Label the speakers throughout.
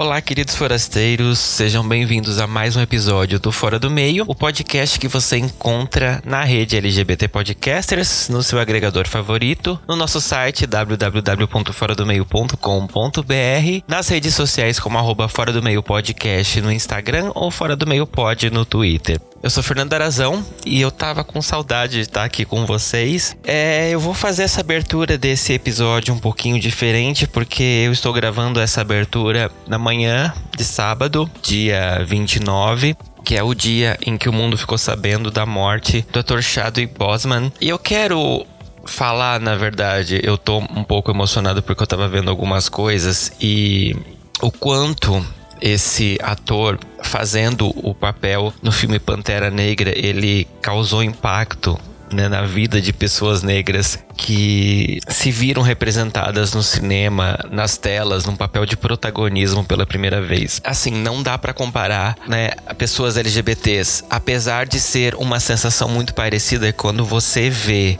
Speaker 1: Olá, queridos forasteiros, sejam bem-vindos a mais um episódio do Fora do Meio, o podcast que você encontra na rede LGBT Podcasters, no seu agregador favorito, no nosso site www.foradomeio.com.br, nas redes sociais como arroba Fora do Meio Podcast no Instagram ou Fora do Meio Pod no Twitter. Eu sou Fernando Arazão e eu tava com saudade de estar aqui com vocês. É, eu vou fazer essa abertura desse episódio um pouquinho diferente porque eu estou gravando essa abertura na manhã de sábado, dia 29 que é o dia em que o mundo ficou sabendo da morte do Dr. Chadwick Boseman. E eu quero falar, na verdade, eu tô um pouco emocionado porque eu tava vendo algumas coisas e o quanto esse ator fazendo o papel no filme Pantera Negra, ele causou impacto né, na vida de pessoas negras que se viram representadas no cinema, nas telas, num papel de protagonismo pela primeira vez. Assim, não dá para comparar, né, pessoas LGBTs, apesar de ser uma sensação muito parecida quando você vê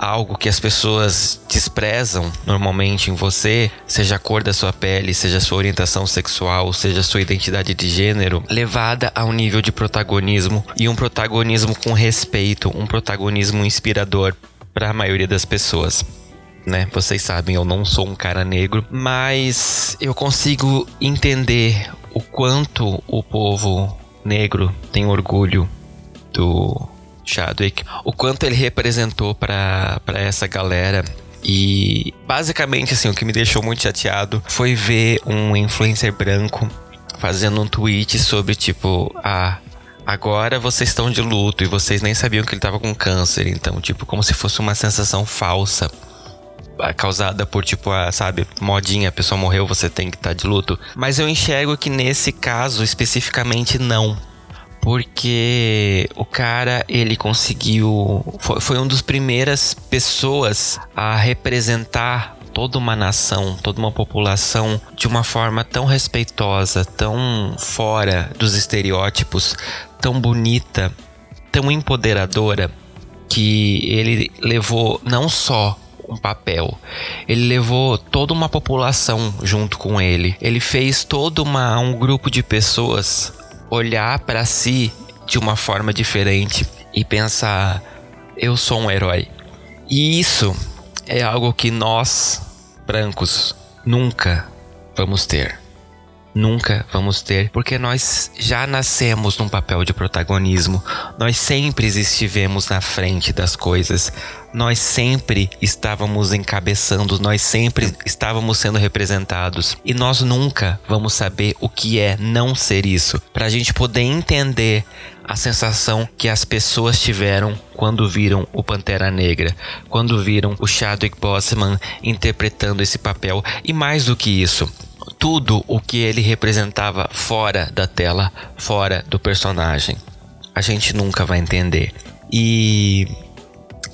Speaker 1: algo que as pessoas desprezam normalmente em você, seja a cor da sua pele, seja a sua orientação sexual, seja a sua identidade de gênero, levada a um nível de protagonismo e um protagonismo com respeito, um protagonismo inspirador para a maioria das pessoas. Né? Vocês sabem, eu não sou um cara negro, mas eu consigo entender o quanto o povo negro tem orgulho do Chadwick, o quanto ele representou para essa galera. E basicamente assim, o que me deixou muito chateado foi ver um influencer branco fazendo um tweet sobre tipo, ah, agora vocês estão de luto e vocês nem sabiam que ele tava com câncer, então tipo, como se fosse uma sensação falsa ah, causada por tipo, a, sabe, modinha, a pessoa morreu, você tem que estar tá de luto. Mas eu enxergo que nesse caso especificamente não porque o cara ele conseguiu foi, foi um dos primeiras pessoas a representar toda uma nação, toda uma população de uma forma tão respeitosa, tão fora dos estereótipos, tão bonita, tão empoderadora que ele levou não só um papel. Ele levou toda uma população junto com ele. Ele fez todo uma, um grupo de pessoas olhar para si de uma forma diferente e pensar: eu sou um herói. E isso é algo que nós, brancos, nunca vamos ter. Nunca vamos ter, porque nós já nascemos num papel de protagonismo, nós sempre estivemos na frente das coisas, nós sempre estávamos encabeçando, nós sempre estávamos sendo representados. E nós nunca vamos saber o que é não ser isso, para a gente poder entender a sensação que as pessoas tiveram quando viram o Pantera Negra, quando viram o Chadwick Boseman interpretando esse papel. E mais do que isso tudo o que ele representava fora da tela, fora do personagem. A gente nunca vai entender. E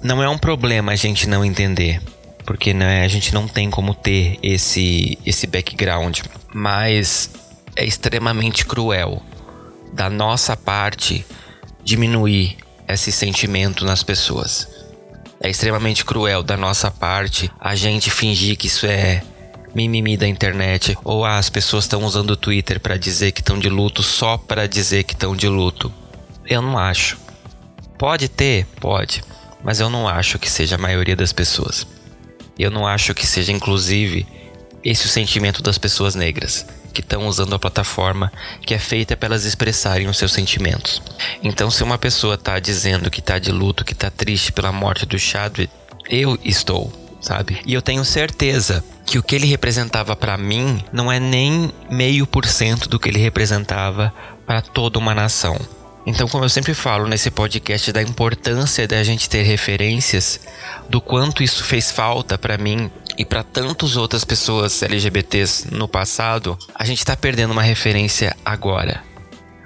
Speaker 1: não é um problema a gente não entender, porque né, a gente não tem como ter esse, esse background. Mas é extremamente cruel da nossa parte diminuir esse sentimento nas pessoas. É extremamente cruel da nossa parte a gente fingir que isso é mimimi da internet ou ah, as pessoas estão usando o Twitter para dizer que estão de luto só para dizer que estão de luto. Eu não acho. Pode ter, pode, mas eu não acho que seja a maioria das pessoas. Eu não acho que seja inclusive esse o sentimento das pessoas negras que estão usando a plataforma que é feita para elas expressarem os seus sentimentos. Então, se uma pessoa está dizendo que está de luto, que está triste pela morte do Chadwick, eu estou, sabe? E eu tenho certeza que o que ele representava para mim não é nem meio por cento do que ele representava para toda uma nação. Então, como eu sempre falo nesse podcast da importância da gente ter referências, do quanto isso fez falta para mim e para tantas outras pessoas LGBTs no passado, a gente está perdendo uma referência agora.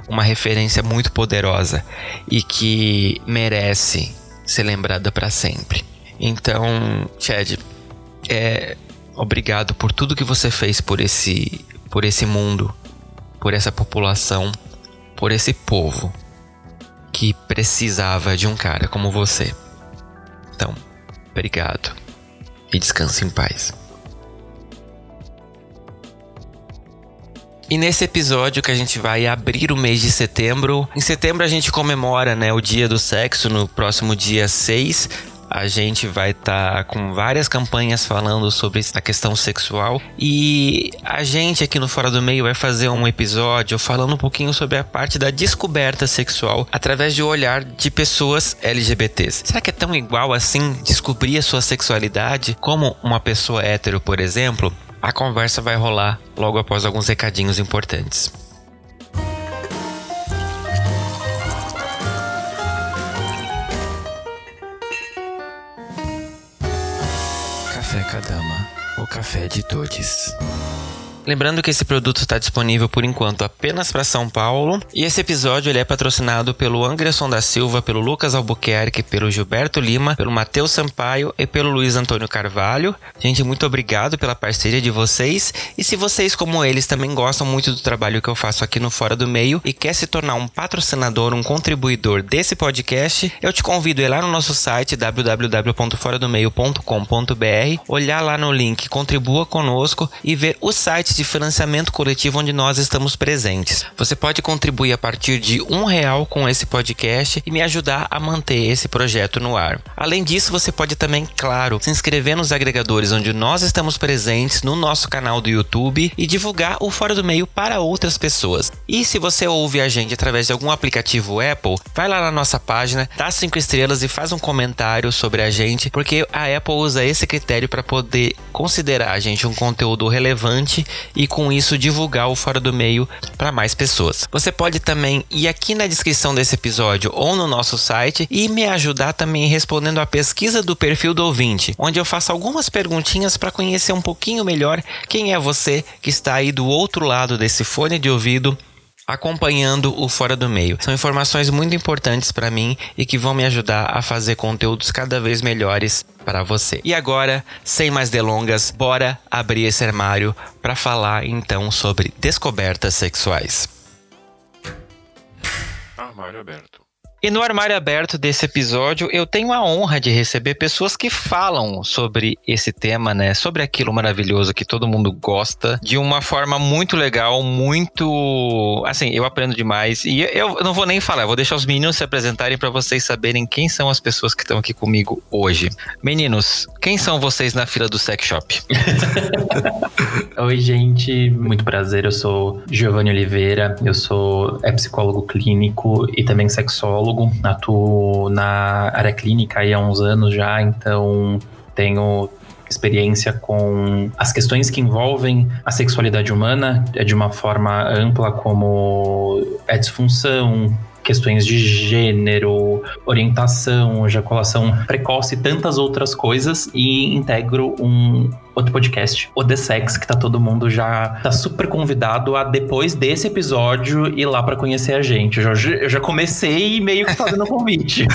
Speaker 1: Uma referência muito poderosa e que merece ser lembrada para sempre. Então, Chad, é, obrigado por tudo que você fez por esse, por esse mundo, por essa população, por esse povo que precisava de um cara como você. Então, obrigado e descanse em paz. E nesse episódio que a gente vai abrir o mês de setembro, em setembro a gente comemora né, o dia do sexo, no próximo dia 6, a gente vai estar tá com várias campanhas falando sobre a questão sexual e a gente aqui no Fora do Meio vai fazer um episódio falando um pouquinho sobre a parte da descoberta sexual através do olhar de pessoas LGBTs. Será que é tão igual assim descobrir a sua sexualidade como uma pessoa hétero, por exemplo? A conversa vai rolar logo após alguns recadinhos importantes. Café de todos. Lembrando que esse produto está disponível por enquanto apenas para São Paulo. E esse episódio ele é patrocinado pelo Anderson da Silva, pelo Lucas Albuquerque, pelo Gilberto Lima, pelo Matheus Sampaio e pelo Luiz Antônio Carvalho. Gente, muito obrigado pela parceria de vocês. E se vocês, como eles, também gostam muito do trabalho que eu faço aqui no Fora do Meio e quer se tornar um patrocinador, um contribuidor desse podcast, eu te convido a ir lá no nosso site www.foradomeio.com.br, olhar lá no link Contribua Conosco e ver o site de financiamento coletivo onde nós estamos presentes. Você pode contribuir a partir de um real com esse podcast e me ajudar a manter esse projeto no ar. Além disso, você pode também, claro, se inscrever nos agregadores onde nós estamos presentes, no nosso canal do YouTube e divulgar o Fora do Meio para outras pessoas. E se você ouve a gente através de algum aplicativo Apple, vai lá na nossa página, dá cinco estrelas e faz um comentário sobre a gente, porque a Apple usa esse critério para poder considerar a gente um conteúdo relevante e com isso divulgar o Fora do Meio para mais pessoas. Você pode também ir aqui na descrição desse episódio ou no nosso site e me ajudar também respondendo a pesquisa do perfil do ouvinte, onde eu faço algumas perguntinhas para conhecer um pouquinho melhor quem é você que está aí do outro lado desse fone de ouvido acompanhando o Fora do Meio. São informações muito importantes para mim e que vão me ajudar a fazer conteúdos cada vez melhores para você. E agora, sem mais delongas, bora abrir esse armário para falar então sobre descobertas sexuais. Armário aberto. E no armário aberto desse episódio, eu tenho a honra de receber pessoas que falam sobre esse tema, né? Sobre aquilo maravilhoso que todo mundo gosta, de uma forma muito legal, muito. Assim, eu aprendo demais. E eu não vou nem falar, vou deixar os meninos se apresentarem para vocês saberem quem são as pessoas que estão aqui comigo hoje. Meninos, quem são vocês na fila do sex shop?
Speaker 2: Oi, gente, muito prazer. Eu sou Giovanni Oliveira, eu sou é psicólogo clínico e também sexólogo psicólogo, atuo na área clínica há uns anos já, então tenho experiência com as questões que envolvem a sexualidade humana é de uma forma ampla, como a disfunção, questões de gênero, orientação, ejaculação precoce e tantas outras coisas e integro um outro podcast, o The Sex, que tá todo mundo já tá super convidado a depois desse episódio ir lá para conhecer a gente. Eu já, eu já comecei meio que fazendo convite.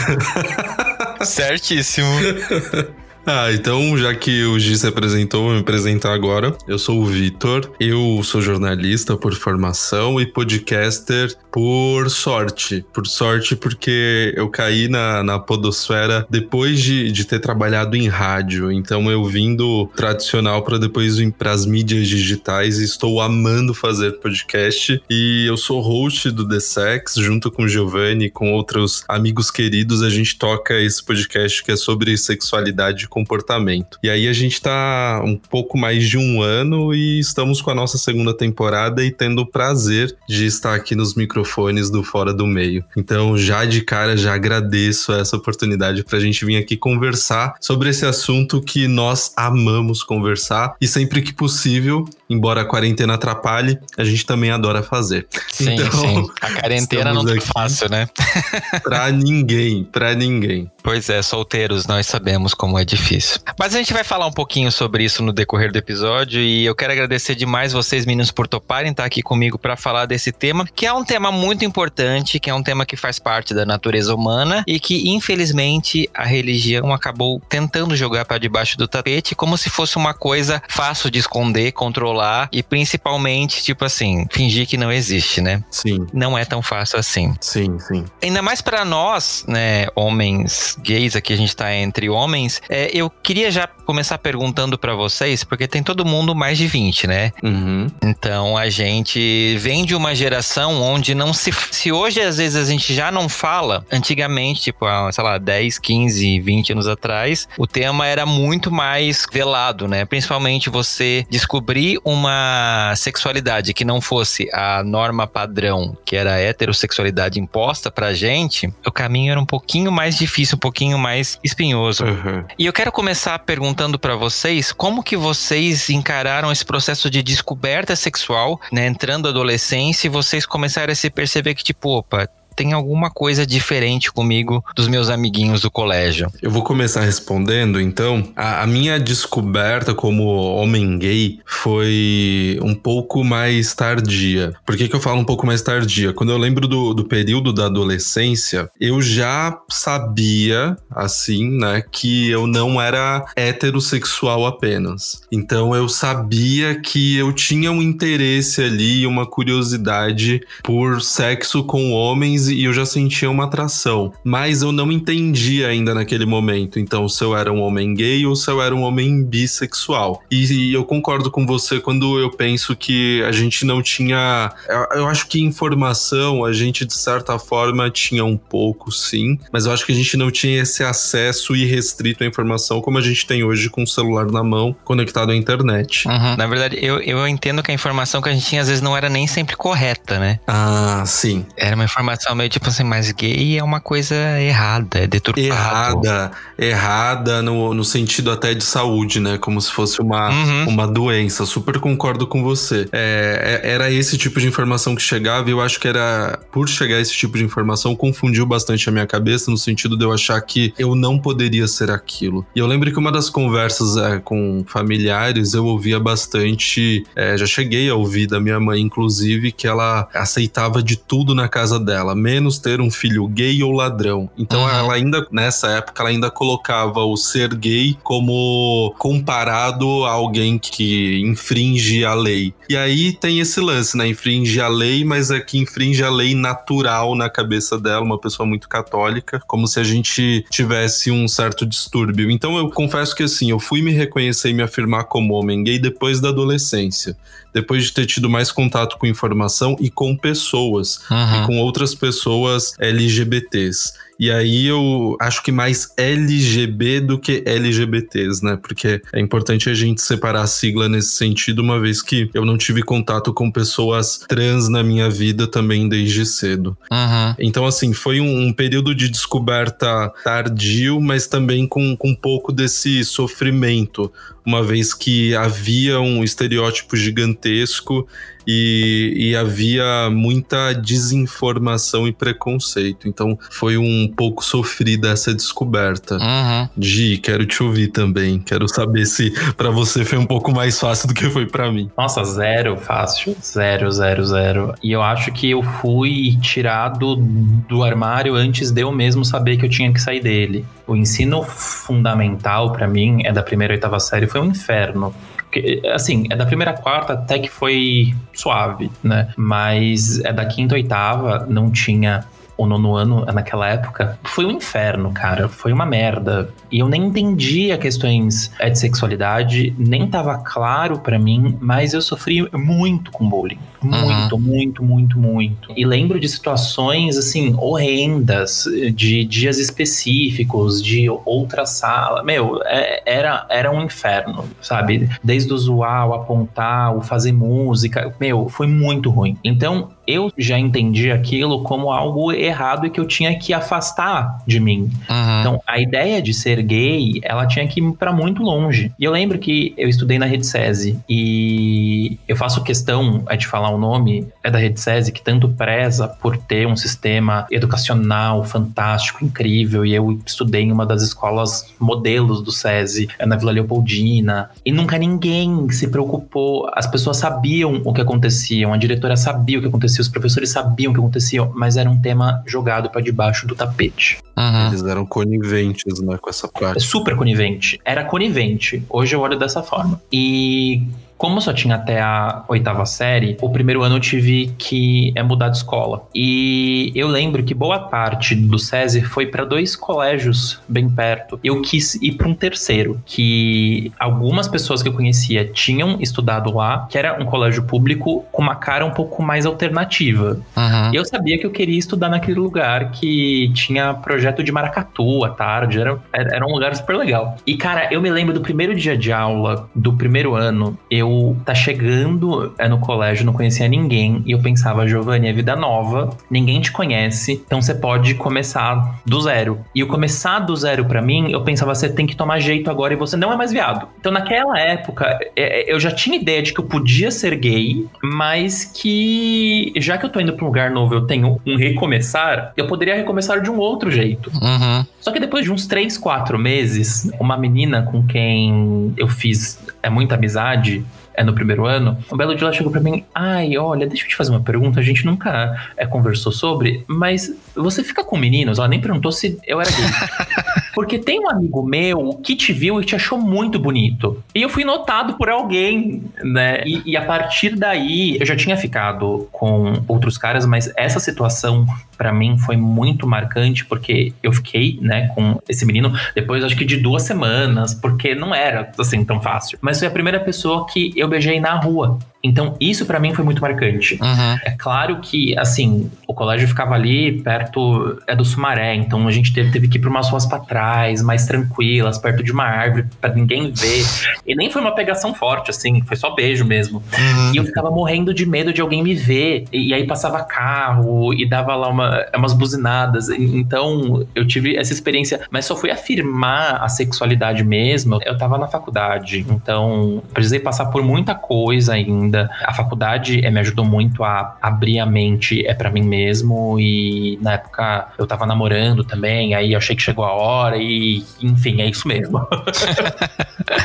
Speaker 1: Certíssimo.
Speaker 3: Ah, então, já que o Gi se apresentou, vou me apresentar agora. Eu sou o Vitor, eu sou jornalista por formação e podcaster por sorte. Por sorte, porque eu caí na, na podosfera depois de, de ter trabalhado em rádio. Então, eu vim do tradicional para depois para as mídias digitais e estou amando fazer podcast. E eu sou host do The Sex, junto com o Giovanni e com outros amigos queridos. A gente toca esse podcast que é sobre sexualidade comportamento. E aí a gente tá um pouco mais de um ano e estamos com a nossa segunda temporada e tendo o prazer de estar aqui nos microfones do Fora do Meio. Então, já de cara, já agradeço essa oportunidade pra gente vir aqui conversar sobre esse assunto que nós amamos conversar e sempre que possível, embora a quarentena atrapalhe, a gente também adora fazer.
Speaker 1: Sim, então, sim. A quarentena não tá fácil, né?
Speaker 3: pra ninguém, pra ninguém.
Speaker 1: Pois é, solteiros, nós sabemos como é difícil. Mas a gente vai falar um pouquinho sobre isso no decorrer do episódio e eu quero agradecer demais vocês, meninos, por toparem estar aqui comigo para falar desse tema, que é um tema muito importante, que é um tema que faz parte da natureza humana e que, infelizmente, a religião acabou tentando jogar para debaixo do tapete como se fosse uma coisa fácil de esconder, controlar e principalmente, tipo assim, fingir que não existe, né?
Speaker 3: Sim.
Speaker 1: Não é tão fácil assim.
Speaker 3: Sim, sim.
Speaker 1: Ainda mais para nós, né, homens gays, aqui a gente tá entre homens, é, eu queria já começar perguntando para vocês, porque tem todo mundo mais de 20, né?
Speaker 3: Uhum.
Speaker 1: Então a gente vem de uma geração onde não se. Se hoje às vezes a gente já não fala, antigamente, tipo, sei lá, 10, 15, 20 anos atrás, o tema era muito mais velado, né? Principalmente você descobrir uma sexualidade que não fosse a norma padrão, que era a heterossexualidade imposta pra gente, o caminho era um pouquinho mais difícil, um pouquinho mais espinhoso.
Speaker 3: Uhum.
Speaker 1: E eu quero começar perguntando para vocês como que vocês encararam esse processo de descoberta sexual, né, entrando adolescência e vocês começaram a se perceber que tipo, opa, tem alguma coisa diferente comigo dos meus amiguinhos do colégio.
Speaker 3: Eu vou começar respondendo, então. A, a, minha descoberta como homem gay foi um pouco mais tardia. Por que, que eu falo um pouco mais tardia? Quando eu lembro do, do período da adolescência, eu já sabia, assim, né, que eu não era heterossexual apenas. Então eu sabia que eu tinha um interesse ali, uma curiosidade por sexo com homens e eu já sentia uma atração. Mas eu não entendia ainda naquele momento, então, se eu era um homem gay ou se eu era um homem bissexual. E, e eu concordo com você quando eu penso que a gente não tinha. Eu, eu acho que informação a gente, de certa forma, tinha um pouco, sim, mas eu acho que a gente não tinha esse acesso irrestrito à informação como a gente tem hoje com o celular na mão, conectado à internet.
Speaker 1: Uhum. Na verdade, eu, eu entendo que a informação que a gente tinha às vezes não era nem sempre correta, né?
Speaker 3: Ah, sim.
Speaker 1: Era uma informação meio tipo assim, mas gay é uma coisa errada, é deturpado.
Speaker 3: Errada, errada no, no sentido até de saúde, né? Como se fosse uma, uhum. uma doença. Super concordo com você. É, é, era esse tipo de informação que chegava e eu acho que era, por chegar esse tipo de informação, confundiu bastante a minha cabeça no sentido de eu achar que eu não poderia ser aquilo. E eu lembro que uma das conversas é, com familiares eu ouvia bastante, é, já cheguei a ouvir da minha mãe, inclusive, que ela aceitava de tudo na casa dela, menos ter um filho gay ou ladrão. Então uhum. ela ainda, nessa época, ela ainda colocava o ser gay como comparado a alguém que infringe a lei. E aí tem esse lance, né? Infringe a lei, mas é que infringe a lei natural na cabeça dela, uma pessoa muito católica, como se a gente tivesse um certo distúrbio. Então eu confesso que assim, eu fui me reconhecer e me afirmar como homem gay depois da adolescência depois de ter tido mais contato com informação e com pessoas, uhum. e com outras pessoas LGBTs. E aí eu acho que mais LGB do que LGBTs, né? Porque é importante a gente separar a sigla nesse sentido, uma vez que eu não tive contato com pessoas trans na minha vida também desde cedo.
Speaker 1: Uhum.
Speaker 3: Então, assim, foi um, um, período de descoberta tardio, mas também com, com um pouco desse sofrimento, uma vez que havia um estereótipo gigantesco e, e, havia muita desinformação e preconceito. Então foi um pouco sofrida essa descoberta.
Speaker 1: Uhum.
Speaker 3: Gi, quero te ouvir também. Quero saber se para você foi um pouco mais fácil do que foi para mim.
Speaker 2: Nossa, zero fácil. Zero, zero, zero. E eu acho que eu fui tirado do armário antes de eu mesmo saber que eu tinha que sair dele. O ensino fundamental para mim é da primeira e oitava série foi um inferno porque, assim, é da primeira quarta até que foi suave, né? Mas é da quinta oitava, não tinha o nono ano naquela época, foi um inferno, cara. Foi uma merda. E eu nem entendia questões de sexualidade, nem tava claro para mim, mas eu sofri muito com bullying. Muito, uhum. muito, muito, muito. E lembro de situações, assim, horrendas, de dias específicos, de outra sala. Meu, é, era, era um inferno, sabe? Desde o zoar, o apontar, o fazer música. Meu, foi muito ruim. Então, eu já entendi aquilo como algo errado e que eu tinha que afastar de mim.
Speaker 1: Uhum.
Speaker 2: Então, a ideia de ser gay, ela tinha que ir para muito longe. E eu lembro que eu estudei na Rede SESI e eu faço questão é de falar o nome, é da Rede SESI, que tanto preza por ter um sistema educacional fantástico, incrível, e eu estudei em uma das escolas modelos do SESI, é na Vila Leopoldina, e nunca ninguém se preocupou, as pessoas sabiam o que acontecia, a diretora sabia o que acontecia, os professores sabiam o que acontecia, mas era um tema jogado para debaixo do tapete.
Speaker 1: Uhum.
Speaker 3: Eles eram coniventes, né, com essa
Speaker 2: É
Speaker 3: prática.
Speaker 2: super conivente. Era conivente. Hoje eu olho dessa forma. E como só tinha até a oitava série, o primeiro ano eu tive que é, mudar de escola. E eu lembro que boa parte do SESI foi para dois colégios bem perto. Eu quis ir para um terceiro, que algumas pessoas que eu conhecia tinham estudado lá, que era um colégio público com uma cara um pouco mais alternativa.
Speaker 1: Uhum.
Speaker 2: E eu sabia que eu queria estudar naquele lugar que tinha projeto de maracatu à tarde, era, era era um lugar super legal. E, cara, eu me lembro do primeiro dia de aula, do primeiro ano, eu tá chegando é, no colégio, não conhecia ninguém, e eu pensava, Giovanni, é vida nova, ninguém te conhece, então você pode começar do zero. E o começar do zero pra mim, eu pensava, você tem que tomar jeito agora e você não é mais viado. Então, naquela época, é, é, eu já tinha ideia de que eu podia ser gay, mas que já que eu tô indo pra um lugar novo, eu tenho um recomeçar, eu poderia recomeçar de um outro jeito.
Speaker 1: Uhum.
Speaker 2: Só que depois de uns 3, 4 meses, uma menina com quem eu fiz é, muita amizade, é no primeiro ano, um belo dia ela chegou pra mim, ai, olha, deixa eu te fazer uma pergunta, a gente nunca é, conversou sobre, mas você fica com meninos? Ela nem perguntou se eu era gay. Porque tem um amigo meu que te viu e te achou muito bonito. E eu fui notado por alguém, né? E, e a partir daí, eu já tinha ficado com outros caras, mas essa situação pra mim foi muito marcante porque eu fiquei, né, com esse menino depois acho que de duas semanas, porque não era assim tão fácil. Mas foi a primeira pessoa que eu beijei na rua. Então isso pra mim foi muito marcante.
Speaker 1: Uhum.
Speaker 2: É claro que, assim, o colégio ficava ali perto é do Sumaré, então a gente teve, teve que ir para umas ruas para trás, mais tranquilas, perto de uma árvore, para ninguém ver. E nem foi uma pegação forte, assim, foi só beijo mesmo.
Speaker 1: Uhum.
Speaker 2: E eu ficava morrendo de medo de alguém me ver. E, e aí passava carro e dava lá uma, umas buzinadas. Então eu tive essa experiência, mas só fui afirmar a sexualidade mesmo. Eu tava na faculdade, então precisei passar por muita coisa ainda. A faculdade eh, me ajudou muito a abrir a mente é para mim mesmo. E na época eu tava namorando também, aí eu achei que chegou a hora e enfim, é isso mesmo.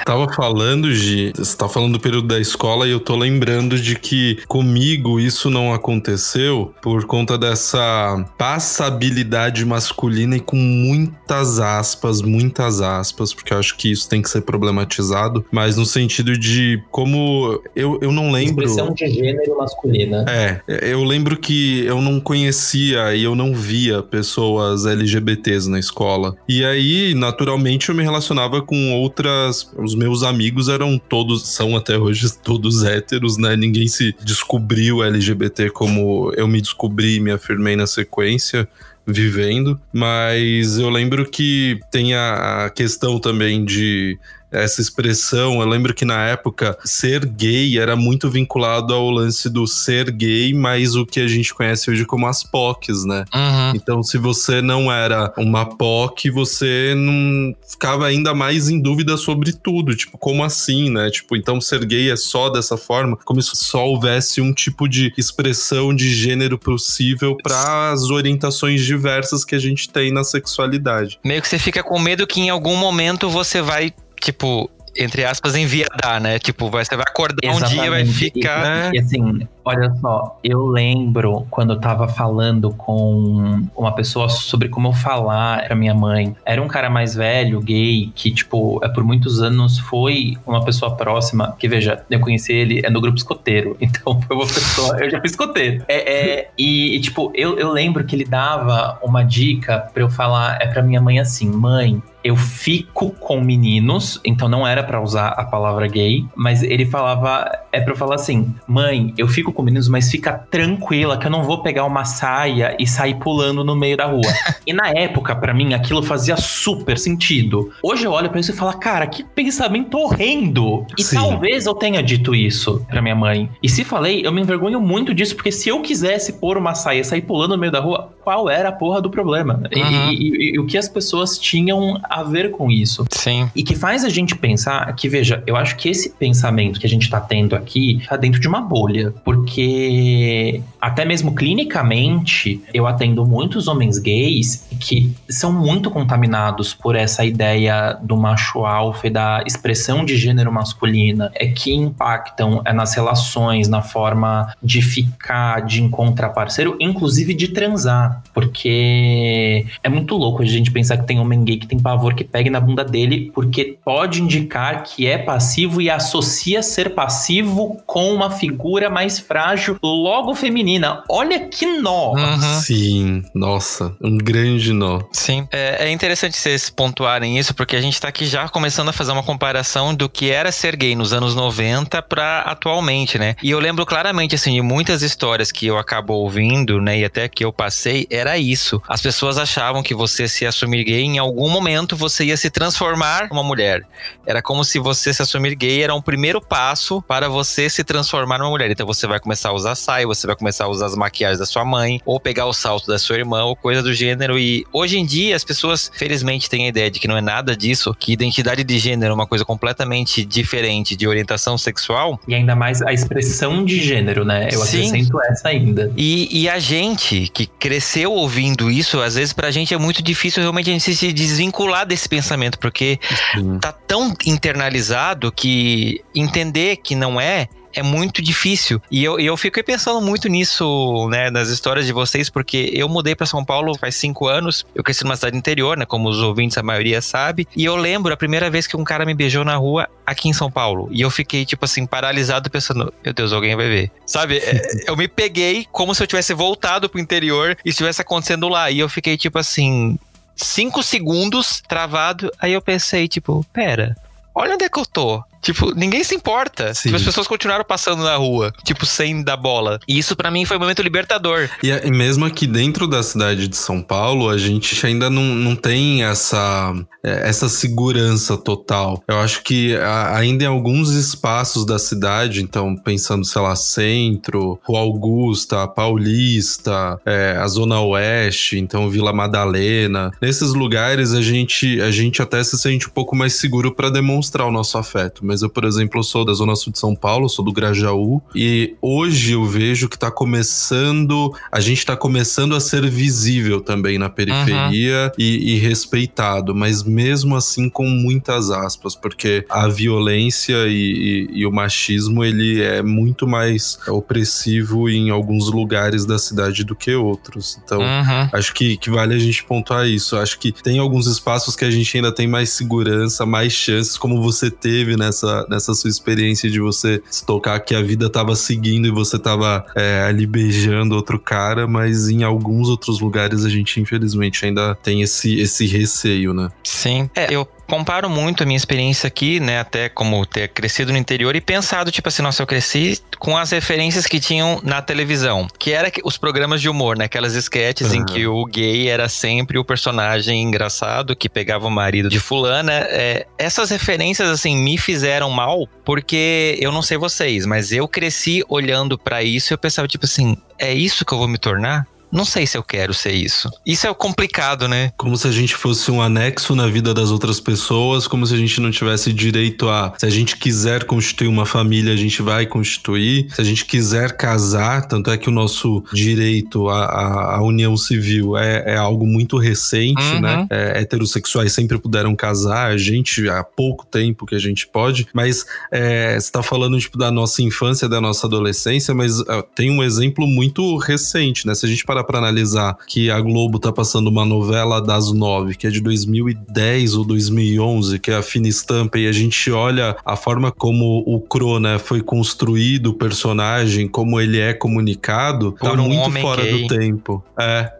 Speaker 3: Tava falando, Gi, você tá falando do período da escola e eu tô lembrando de que comigo isso não aconteceu por conta dessa passabilidade masculina e com muitas aspas, muitas aspas, porque eu acho que isso tem que ser problematizado, mas no sentido de como eu, eu não lembro.
Speaker 2: Expressão de gênero masculina.
Speaker 3: É, eu lembro que eu não conhecia e eu não via pessoas LGBTs na escola. E aí, naturalmente, eu me relacionava com outras. Os meus amigos eram todos, são até hoje todos héteros, né? Ninguém se descobriu LGBT como eu me descobri e me afirmei na sequência. Vivendo, mas eu lembro que tem a questão também de essa expressão. Eu lembro que na época ser gay era muito vinculado ao lance do ser gay, mas o que a gente conhece hoje como as POCs, né?
Speaker 1: Uhum.
Speaker 3: Então, se você não era uma POC, você não ficava ainda mais em dúvida sobre tudo. Tipo, como assim, né? Tipo, então ser gay é só dessa forma? Como se só houvesse um tipo de expressão de gênero possível para as orientações diversas que a gente tem na sexualidade.
Speaker 1: Meio que você fica com medo que em algum momento você vai, tipo, entre aspas, enviadar, né? Tipo, vai- você vai acordar um dia vai
Speaker 2: Exatamente.
Speaker 1: ficar.
Speaker 2: E, e assim, olha só, eu lembro quando eu tava falando com uma pessoa sobre como eu falar pra minha mãe. Era um cara mais velho, gay, que, tipo, é, por muitos anos foi uma pessoa próxima. Que veja, eu conheci ele é no grupo escoteiro. Então foi uma pessoa. Eu já fui escoteiro. É, é, e, e, tipo, eu, eu lembro que ele dava uma dica pra eu falar, é pra minha mãe assim, mãe. Eu fico com meninos, então não era pra usar a palavra gay, mas ele falava, é pra eu falar assim, mãe, eu fico com meninos, mas fica tranquila que eu não vou pegar uma saia e sair pulando no meio da rua. e na época, pra mim, aquilo fazia super sentido. Hoje eu olho pra isso e falo, cara, que pensamento horrendo. E
Speaker 3: Sim.
Speaker 2: talvez eu tenha dito isso pra minha mãe. E se falei, eu me envergonho muito disso, porque se eu quisesse pôr uma saia e sair pulando no meio da rua, qual era a porra do problema. Uhum. E, e, e, o que as pessoas tinham a ver com isso.
Speaker 1: Sim.
Speaker 2: E que faz a gente pensar que, veja, eu acho que esse pensamento que a gente tá tendo aqui tá dentro de uma bolha. Porque até mesmo clinicamente, eu atendo muitos homens gays que são muito contaminados por essa ideia do macho alfa e da expressão de gênero masculina, é que impactam é, nas relações, na forma de ficar, de encontrar parceiro, inclusive de transar. Porque é muito louco a gente pensar que tem homem gay que tem pavor que pegue na bunda dele, porque pode indicar que é passivo e associa ser passivo com uma figura mais frágil, logo feminina. Olha que nó!
Speaker 3: Uhum. Sim, nossa, um grande nó.
Speaker 1: Sim, é, é interessante vocês pontuarem isso, porque a gente tá aqui já começando a fazer uma comparação do que era ser gay nos anos 90 para atualmente, né? E eu lembro claramente, assim, de muitas histórias que eu acabo ouvindo, né, e até que eu passei, era isso. As pessoas achavam que você se assumir gay, em algum momento você ia se transformar uma mulher. Era como se você se assumir gay era um primeiro passo para você se transformar numa mulher. Então você vai começar a usar saia, você vai começar a usar as maquiagens da sua mãe, ou pegar o salto da sua irmã, ou coisa do gênero. E hoje em dia as pessoas, felizmente, têm a ideia de que não é nada disso, que identidade de gênero é uma coisa completamente diferente de orientação sexual.
Speaker 2: E ainda mais a expressão de gênero, né? Eu Sim. acrescento essa ainda.
Speaker 1: E, e a gente que cresceu ouvindo isso, às vezes pra gente é muito difícil realmente a gente se desvincular desse pensamento, porque Sim. tá tão internalizado que entender que não é é muito difícil. E eu, eu fico pensando muito nisso, né, nas histórias de vocês, porque eu mudei para São Paulo faz cinco anos. Eu cresci numa cidade interior, né, como os ouvintes, a maioria sabe. E eu lembro a primeira vez que um cara me beijou na rua aqui em São Paulo. E eu fiquei, tipo assim, paralisado, pensando: meu Deus, alguém vai ver. Sabe? É, eu me peguei como se eu tivesse voltado pro interior e estivesse acontecendo lá. E eu fiquei, tipo assim, cinco segundos travado. Aí eu pensei, tipo, pera, olha onde é que eu tô. Tipo, ninguém se importa. Tipo, as pessoas continuaram passando na rua, tipo, sem dar bola. E isso para mim foi um momento libertador.
Speaker 3: E, e, mesmo aqui dentro da cidade de São Paulo, a gente ainda não, não tem essa, é, essa segurança total. Eu acho que ainda em alguns espaços da cidade, então pensando, sei lá, Centro, Rua Augusta, Paulista, é, a Zona Oeste, então Vila Madalena, nesses lugares a gente, a gente até se sente um pouco mais seguro para demonstrar o nosso afeto mas eu, por exemplo, sou da Zona Sul de São Paulo, sou do Grajaú, e hoje eu vejo que tá começando, a gente tá começando a ser visível também na periferia uhum. e, e, respeitado, mas mesmo assim com muitas aspas, porque a violência e, e, e o machismo, ele é muito mais opressivo em alguns lugares da cidade do que outros. Então, uhum. acho que, que vale a gente pontuar isso. Acho que tem alguns espaços que a gente ainda tem mais segurança, mais chances, como você teve nessa nessa, nessa sua experiência de você se tocar que a vida tava seguindo e você tava é, ali beijando outro cara, mas em alguns outros lugares a gente infelizmente ainda tem esse, esse receio, né?
Speaker 1: Sim. É, eu comparo muito a minha experiência aqui, né, até como ter crescido no interior e pensado, tipo assim, nossa, eu cresci com as referências que tinham na televisão, que era os programas de humor, né, aquelas sketches uhum. em que o gay era sempre o personagem engraçado que pegava o marido de fulana. É, essas referências, assim, me fizeram mal, porque eu não sei vocês, mas eu cresci olhando para isso e eu pensava, tipo assim, é isso que eu vou me tornar? Não sei se eu quero ser isso. Isso é complicado, né?
Speaker 3: Como se a gente fosse um anexo na vida das outras pessoas, como se a gente não tivesse direito a. Se a gente quiser constituir uma família, a gente vai constituir. Se a gente quiser casar, tanto é que o nosso direito à, à união civil é, é, algo muito recente, uhum. né? É, heterossexuais sempre puderam casar, a gente há pouco tempo que a gente pode, mas é, você tá falando tipo, da nossa infância, da nossa adolescência, mas uh, tem um exemplo muito recente, né? Se a gente parar para analisar que a Globo tá passando uma novela das nove, que é de 2010 ou 2011, que é a Fina Estampa, e a gente olha a forma como o Cro, né, foi construído, o personagem, como ele é comunicado, tá Por tá um muito fora gay. do tempo. É.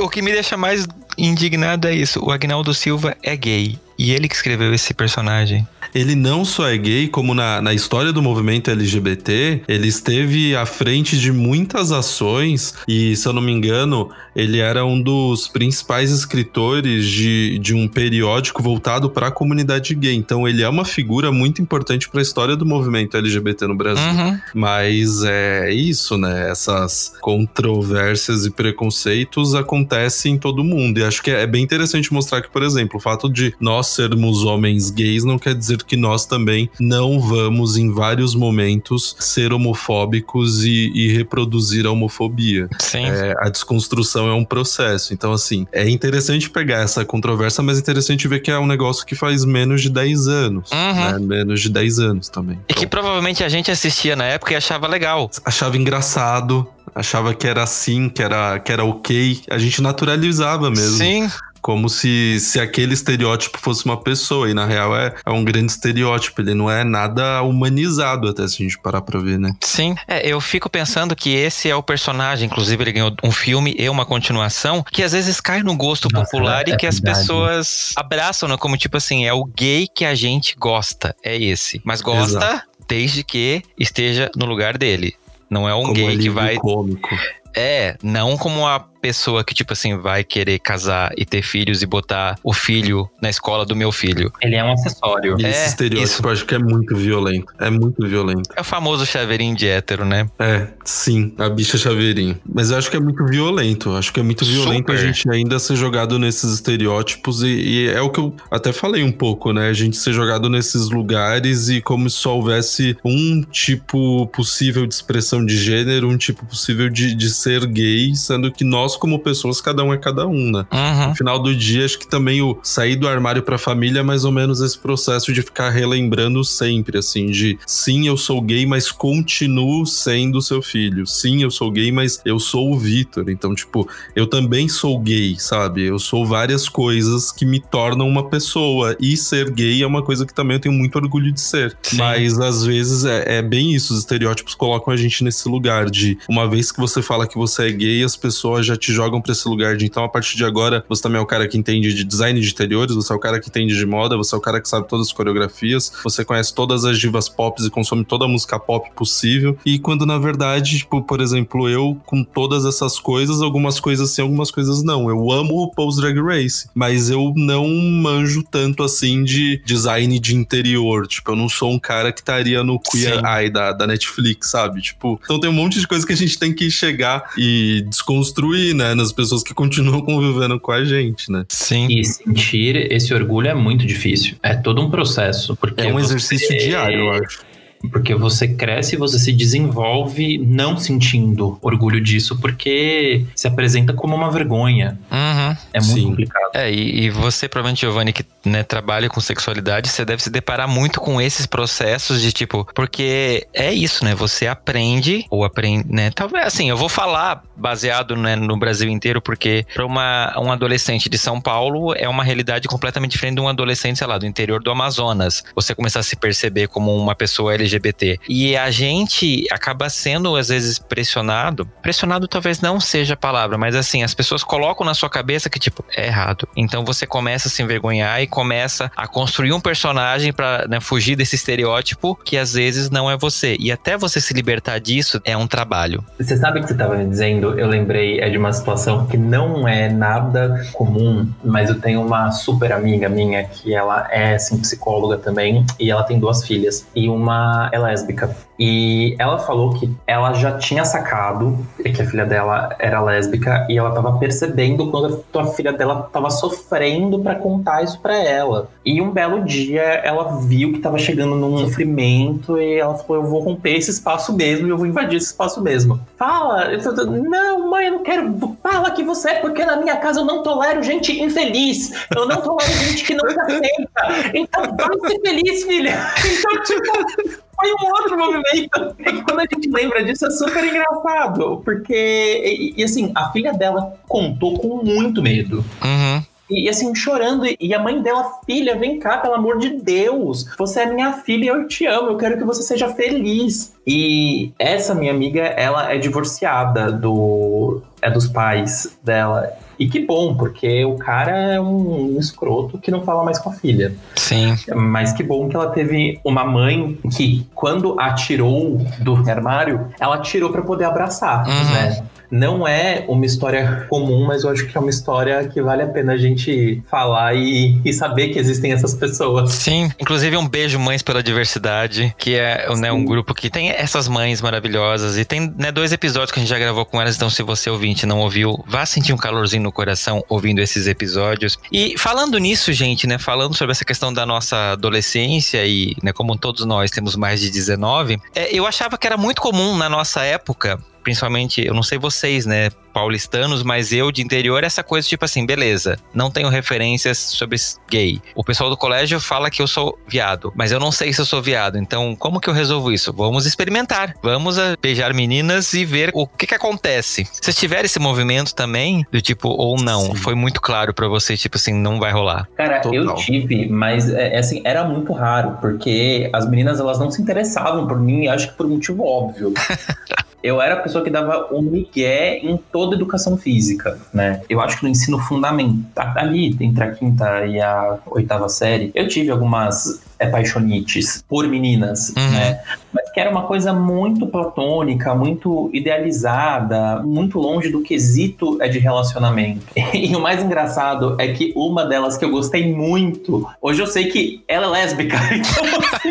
Speaker 1: O que me deixa mais indignado é isso. O Agnaldo Silva é gay. E ele que escreveu esse personagem.
Speaker 3: Ele não só é gay, como na, na história do movimento LGBT, ele esteve à frente de muitas ações e, se eu não me engano, ele era um dos principais escritores de, de um periódico voltado para a comunidade gay. Então, ele é uma figura muito importante para a história do movimento LGBT no Brasil. Uhum. Mas é isso, né? Essas controvérsias e preconceitos acontecem em todo mundo. E acho que é bem interessante mostrar que, por exemplo, o fato de nós sermos homens gays não quer dizer que nós também não vamos, em vários momentos, ser homofóbicos e, e reproduzir a homofobia.
Speaker 1: Sim.
Speaker 3: É, a desconstrução é um processo. Então, assim, é interessante pegar essa controvérsia, mas é interessante ver que é um negócio que faz menos de 10 anos. Uhum. Né? Menos de 10 anos também.
Speaker 1: E que provavelmente a gente assistia na época e achava legal.
Speaker 3: Achava engraçado, achava que era assim, que era, que era ok. A gente naturalizava mesmo.
Speaker 1: Sim
Speaker 3: como se, se aquele estereótipo fosse uma pessoa, e na real é, é um grande estereótipo, ele não é nada humanizado até se a gente parar pra ver, né?
Speaker 1: Sim, é, eu fico pensando que esse é o personagem, inclusive ele ganhou um filme e uma continuação, que às vezes cai no gosto Nossa, popular é, e que é as pessoas abraçam, né? Como tipo assim, é o gay que a gente gosta, é esse. Mas gosta Exato. desde que esteja no lugar dele. Não é um
Speaker 3: Como
Speaker 1: gay que vai.
Speaker 3: Cômico.
Speaker 1: É, não como a pessoa que, tipo assim, vai querer casar e ter filhos e botar o filho na escola do meu filho.
Speaker 2: Ele é um acessório.
Speaker 3: Esse
Speaker 2: é,
Speaker 3: estereótipo isso. eu acho que é muito violento. É muito violento.
Speaker 1: É o famoso chaveirinho de hétero, né?
Speaker 3: É, sim, a bicha chaveirinho. Mas eu acho que é muito violento. Acho que é muito violento Super. a gente ainda ser jogado nesses estereótipos e, e, é o que eu até falei um pouco, né? A gente ser jogado nesses lugares e como se só houvesse um tipo possível de expressão de gênero, um tipo possível de, de ser gay, sendo que nós nós, como pessoas, cada um é cada um, né? Uhum. No final do dia, acho que também o sair do armário pra família é mais ou menos esse processo de ficar relembrando sempre, assim, de sim, eu sou gay, mas continuo sendo seu filho. Sim, eu sou gay, mas eu sou o Vitor. Então, tipo, eu também sou gay, sabe? Eu sou várias coisas que me tornam uma pessoa. E ser gay é uma coisa que também eu tenho muito orgulho de ser. Sim. Mas às vezes é, é bem isso, os estereótipos colocam a gente nesse lugar de uma vez que você fala que você é gay, as pessoas já te jogam para esse lugar de então a partir de agora você também é o cara que entende de design de interiores, você é o cara que entende de moda, você é o cara que sabe todas as coreografias, você conhece todas as divas pop e consome toda a música pop possível. E quando na verdade, tipo, por exemplo, eu com todas essas coisas, algumas coisas sim, algumas coisas não. Eu amo o Pose Drag Race, mas eu não manjo tanto assim de design de interior. Tipo, eu não sou um cara que estaria no Queer sim. Eye da, da Netflix, sabe? Tipo, então tem um monte de coisa que a gente tem que chegar e desconstruir né? Nas pessoas que continuam convivendo com a gente, né?
Speaker 1: Sim.
Speaker 2: E sentir esse orgulho é muito difícil. É todo um processo. Porque
Speaker 3: é um exercício diário, eu acho.
Speaker 2: Porque você cresce e você se desenvolve não sentindo orgulho disso, porque se apresenta como uma vergonha.
Speaker 1: Uhum.
Speaker 2: É muito Sim. complicado.
Speaker 1: É, e, e, você, provavelmente, Giovanni, que né, trabalha com sexualidade, você deve se deparar muito com esses processos de tipo, porque é isso, né? Você aprende, ou aprende, né? Talvez assim, eu vou falar baseado né, no Brasil inteiro, porque para uma um adolescente de São Paulo é uma realidade completamente diferente de um adolescente, sei lá, do interior do Amazonas. Você começar a se perceber como uma pessoa LGBT LGBT. E a gente acaba sendo, às vezes, pressionado. Pressionado talvez não seja a palavra, mas assim, as pessoas colocam na sua cabeça que, tipo, é errado. Então você começa a se envergonhar e começa a construir um personagem para né, fugir desse estereótipo que às vezes não é você. E até você se libertar disso é um trabalho.
Speaker 2: Você sabe o que você estava me dizendo? Eu lembrei é de uma situação que não é nada comum, mas eu tenho uma super amiga minha que ela é assim, psicóloga também e ela tem duas filhas. E uma é lésbica. E ela falou que ela já tinha sacado que a filha dela era lésbica e ela tava percebendo quando a filha dela tava sofrendo para contar isso para ela. E um belo dia ela viu que tava chegando num sofrimento e ela falou: Eu vou romper esse espaço mesmo eu vou invadir esse espaço mesmo. Fala! Não, mãe, eu não quero. Fala que você é porque na minha casa eu não tolero gente infeliz. Eu não tolero gente que não se aceita. Então vai ser feliz, filha. Então, tipo foi um outro movimento. E quando a gente lembra disso, é super engraçado. Porque, e, e, assim, a filha dela contou com muito medo.
Speaker 1: Uhum.
Speaker 2: E, e, assim, chorando. E a mãe dela, filha, vem cá, pelo amor de Deus. Você é minha filha e eu te amo. Eu quero que você seja feliz. E essa minha amiga, ela é divorciada do. É dos pais dela. E que bom, porque o cara é um, escroto que não fala mais com a filha.
Speaker 1: Sim.
Speaker 2: Mas que bom que ela teve uma mãe que, quando a tirou do armário, ela tirou para poder abraçar, uhum. né? Não é uma história comum, mas eu acho que é uma história que vale a pena a gente falar e, e saber que existem essas pessoas.
Speaker 1: Sim, inclusive um beijo Mães pela Diversidade, que é né, um grupo que tem essas mães maravilhosas e tem né, dois episódios que a gente já gravou com elas, então se você ouvinte não ouviu, vá sentir um calorzinho no coração ouvindo esses episódios. E falando nisso, gente, né, falando sobre essa questão da nossa adolescência e, né, como todos nós temos mais de 19, é, eu achava que era muito comum na nossa época principalmente, eu não sei vocês, né, paulistanos, mas eu de interior, essa coisa tipo assim, beleza, não tenho referências sobre gay. O pessoal do colégio fala que eu sou viado, mas eu não sei se eu sou viado. Então, como que eu resolvo isso? Vamos experimentar. Vamos a beijar meninas e ver o que que acontece. Se tiver esse movimento também, do tipo, ou não, Sim. foi muito claro para você, tipo assim, não vai rolar.
Speaker 2: Cara, Total. eu tive, mas é, é, assim, era muito raro, porque as meninas elas não se interessavam por mim, acho que por um motivo óbvio. eu era a pessoa que dava um migué em toda educação física, né? Eu acho que no ensino fundamental, ali entre a quinta e a oitava série, eu tive algumas é, paixonites por meninas, uhum. né? Mas que era uma coisa muito platônica, muito idealizada, muito longe do quesito é de relacionamento. E o mais engraçado é que uma delas que eu gostei muito, hoje eu sei que ela é lésbica, então assim...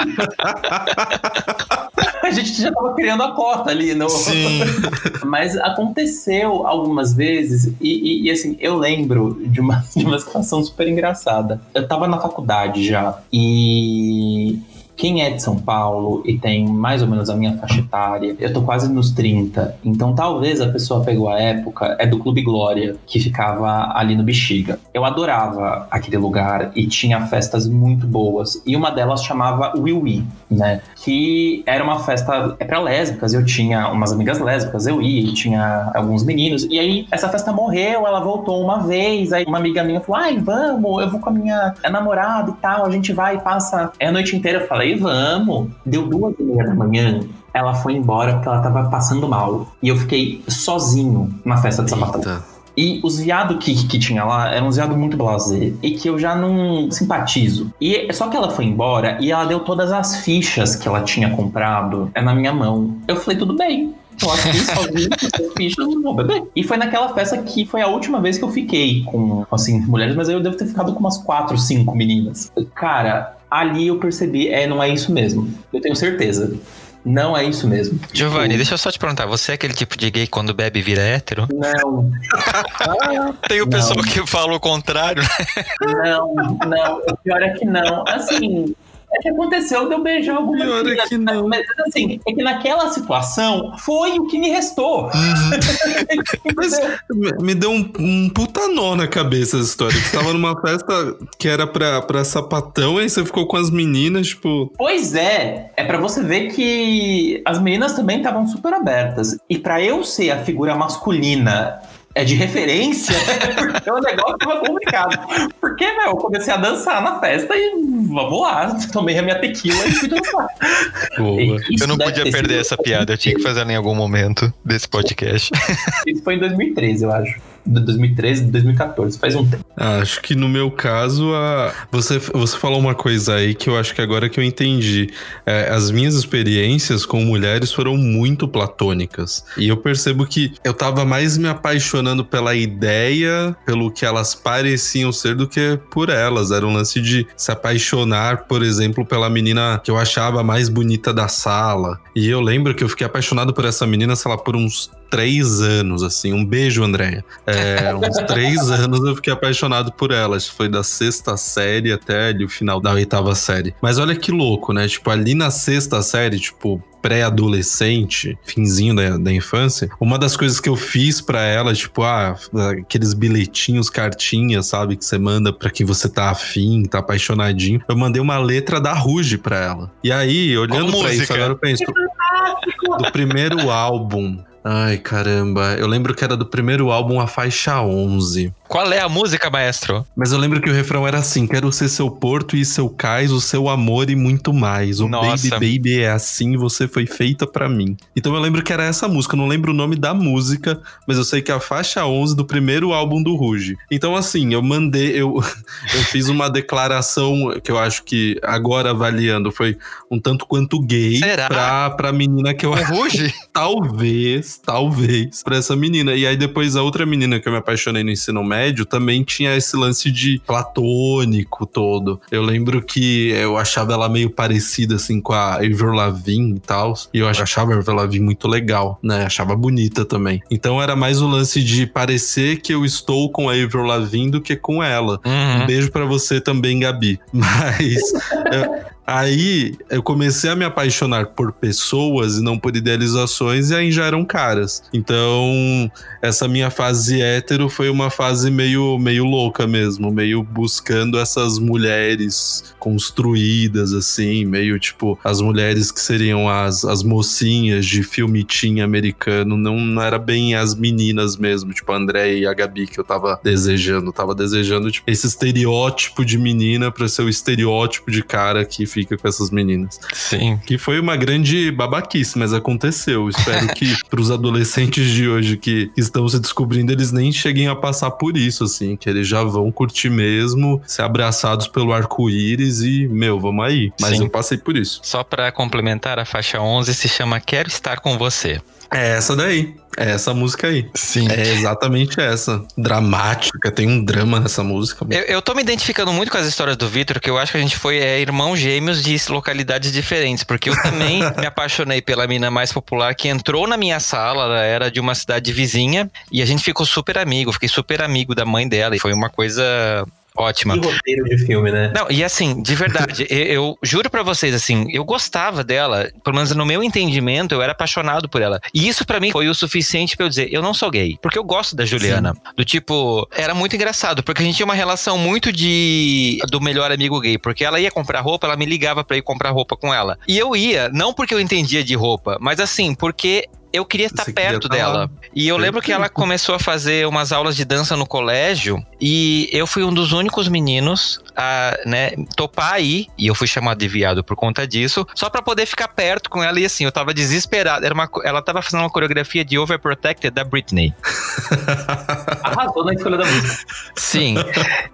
Speaker 2: a gente já tava criando a cota ali. No...
Speaker 1: Sim.
Speaker 2: Mas aconteceu algumas vezes, e, e, e, assim, eu lembro de uma, de uma situação super engraçada. Eu tava na faculdade já, e quem é de São Paulo e tem mais ou menos a minha faixa etária, eu tô quase nos 30. Então talvez a pessoa pegou a época, é do Clube Glória, que ficava ali no Bexiga. Eu adorava aquele lugar e tinha festas muito boas. E uma delas chamava Wiwi, né? Que era uma festa é para lésbicas. Eu tinha umas amigas lésbicas, eu ia e tinha alguns meninos. E aí essa festa morreu, ela voltou uma vez. Aí uma amiga minha falou: ai, vamos, eu vou com a minha namorada e tal, a gente vai e passa é a noite inteira. Eu falei, falei, vamos. Deu duas e meia da manhã, ela foi embora porque ela tava passando mal. E eu fiquei sozinho na festa de sapatão. E os viados que, que tinha lá eram uns viados muito blazer e que eu já não simpatizo. E só que ela foi embora e ela deu todas as fichas que ela tinha comprado é na minha mão. Eu falei, tudo bem. Eu acho que sozinho, fichas, não vou beber. E foi naquela festa que foi a última vez que eu fiquei com, assim, mulheres, mas eu devo ter ficado com umas quatro, cinco meninas. Cara, ali eu percebi, é, não é isso mesmo. Eu tenho certeza. Não é isso mesmo.
Speaker 1: Giovanni, tipo... deixa eu só te perguntar, você é aquele tipo de gay quando bebe vira hétero?
Speaker 2: Não.
Speaker 1: Tem o pessoal que fala o contrário,
Speaker 2: né? Não, não. O pior é que não. Assim, é que aconteceu de eu beijar alguma
Speaker 3: Pior é que não.
Speaker 2: Mas assim, é que naquela situação foi o que me restou. Uhum.
Speaker 3: mas me deu um, um puta nó na cabeça essa história. Você tava numa festa que era pra, pra sapatão, aí você ficou com as meninas, tipo.
Speaker 2: Pois é, é para você ver que as meninas também estavam super abertas. E para eu ser a figura masculina é de referência, porque o negócio tava complicado. Porque, meu, eu comecei a dançar na festa e vamos lá, tomei a minha tequila e fui dançar.
Speaker 1: Eu não podia perder essa piada, eu tinha que fazer ela em algum momento desse podcast.
Speaker 2: Isso foi em 2013, eu acho. 2013, 2014, faz um tempo.
Speaker 3: Ah, acho que no meu caso, a... você, você falou uma coisa aí que eu acho que agora que eu entendi. É, as minhas experiências com mulheres foram muito platônicas. E eu percebo que eu tava mais me apaixonando pela ideia, pelo que elas pareciam ser, do que por elas. Era um lance de se apaixonar, por exemplo, pela menina que eu achava mais bonita da sala. E eu lembro que eu fiquei apaixonado por essa menina, sei lá, por uns três anos, assim. Um beijo, Andréia. É, uns três anos eu fiquei apaixonado por elas. Foi da sexta série até ali, o final da oitava série. Mas olha que louco, né? Tipo, ali na sexta série, tipo, pré-adolescente, finzinho da, da infância, uma das coisas que eu fiz para ela, tipo, ah, aqueles bilhetinhos, cartinhas, sabe, que você manda para quem você tá afim, tá apaixonadinho, eu mandei uma letra da Ruge pra ela. E aí, olhando para isso, agora eu penso, do primeiro álbum Ai, caramba. Eu lembro que era do primeiro álbum, a faixa 11.
Speaker 1: Qual é a música, maestro?
Speaker 3: Mas eu lembro que o refrão era assim: quero ser seu porto e seu cais, o seu amor e muito mais. O
Speaker 1: Nossa.
Speaker 3: Baby Baby é assim, você foi feita pra mim. Então eu lembro que era essa música, eu não lembro o nome da música, mas eu sei que é a faixa 11 do primeiro álbum do Ruge. Então assim, eu mandei, eu, eu fiz uma declaração que eu acho que agora avaliando foi um tanto quanto gay
Speaker 1: Será?
Speaker 3: pra, pra menina que eu
Speaker 1: O Ruge?
Speaker 3: Talvez, talvez, pra essa menina. E aí depois a outra menina que eu me apaixonei no ensino médio também tinha esse lance de platônico todo. Eu lembro que eu achava ela meio parecida assim com a Avril Lavigne e tal. E eu achava a Avril Lavigne muito legal, né? Achava bonita também. Então era mais o lance de parecer que eu estou com a Avril Lavigne do que com ela. Um
Speaker 1: Uhum.
Speaker 3: beijo pra você também, Gabi. Mas aí eu comecei a me apaixonar por pessoas e não por idealizações, e aí já eram caras. Então, essa minha fase hétero foi uma fase meio, meio louca mesmo, meio buscando essas mulheres construídas, assim, meio tipo as mulheres que seriam as, as mocinhas de filme teen americano, não, não era bem as meninas mesmo, tipo a André e a Gabi que eu tava desejando. Tava desejando, tipo, esse estereótipo de menina pra ser o estereótipo de cara que fica com essas meninas.
Speaker 1: Sim.
Speaker 3: Que foi uma grande babaquice, mas aconteceu. Espero que pros adolescentes de hoje que estão se descobrindo, eles nem cheguem a passar por isso, assim, que eles já vão curtir mesmo, ser abraçados pelo arco-íris e, meu, vamos aí. Mas
Speaker 1: Sim.
Speaker 3: eu passei por isso.
Speaker 1: Só pra complementar, a faixa 11 se chama Quero Estar Com Você.
Speaker 3: É essa daí. É essa música aí.
Speaker 1: Sim.
Speaker 3: É exatamente essa. Dramática, tem um drama nessa música.
Speaker 1: Eu, eu tô me identificando muito com as histórias do Vitor, que eu acho que a gente foi é, irmãos gêmeos de localidades diferentes, porque eu também me apaixonei pela mina mais popular que entrou na minha sala, ela era de uma cidade vizinha, e a gente ficou super amigo, fiquei super amigo da mãe dela, e foi uma coisa ótima.
Speaker 2: E roteiro de filme, né?
Speaker 1: Não, e assim, de verdade, eu, eu juro pra vocês, assim, eu gostava dela, pelo menos no meu entendimento, eu era apaixonado por ela. E isso pra mim foi o suficiente pra eu dizer, eu não sou gay, porque eu gosto da Juliana. Do tipo, era muito engraçado, porque a gente tinha uma relação muito de do melhor amigo gay, porque ela ia comprar roupa, ela me ligava pra ir comprar roupa com ela. E eu ia, não porque eu entendia de roupa, mas assim, porque eu queria estar
Speaker 3: Você queria
Speaker 1: perto
Speaker 3: tá
Speaker 1: dela. E eu lembro que ela começou a fazer umas aulas de dança no colégio e eu fui um dos únicos meninos a, né, topar aí, e eu fui chamado de viado por conta disso, só pra poder ficar perto com ela e assim, eu tava desesperado. Era uma, ela tava fazendo uma coreografia de Overprotected da Britney.
Speaker 2: Arrasou na escolha da música.
Speaker 1: Sim,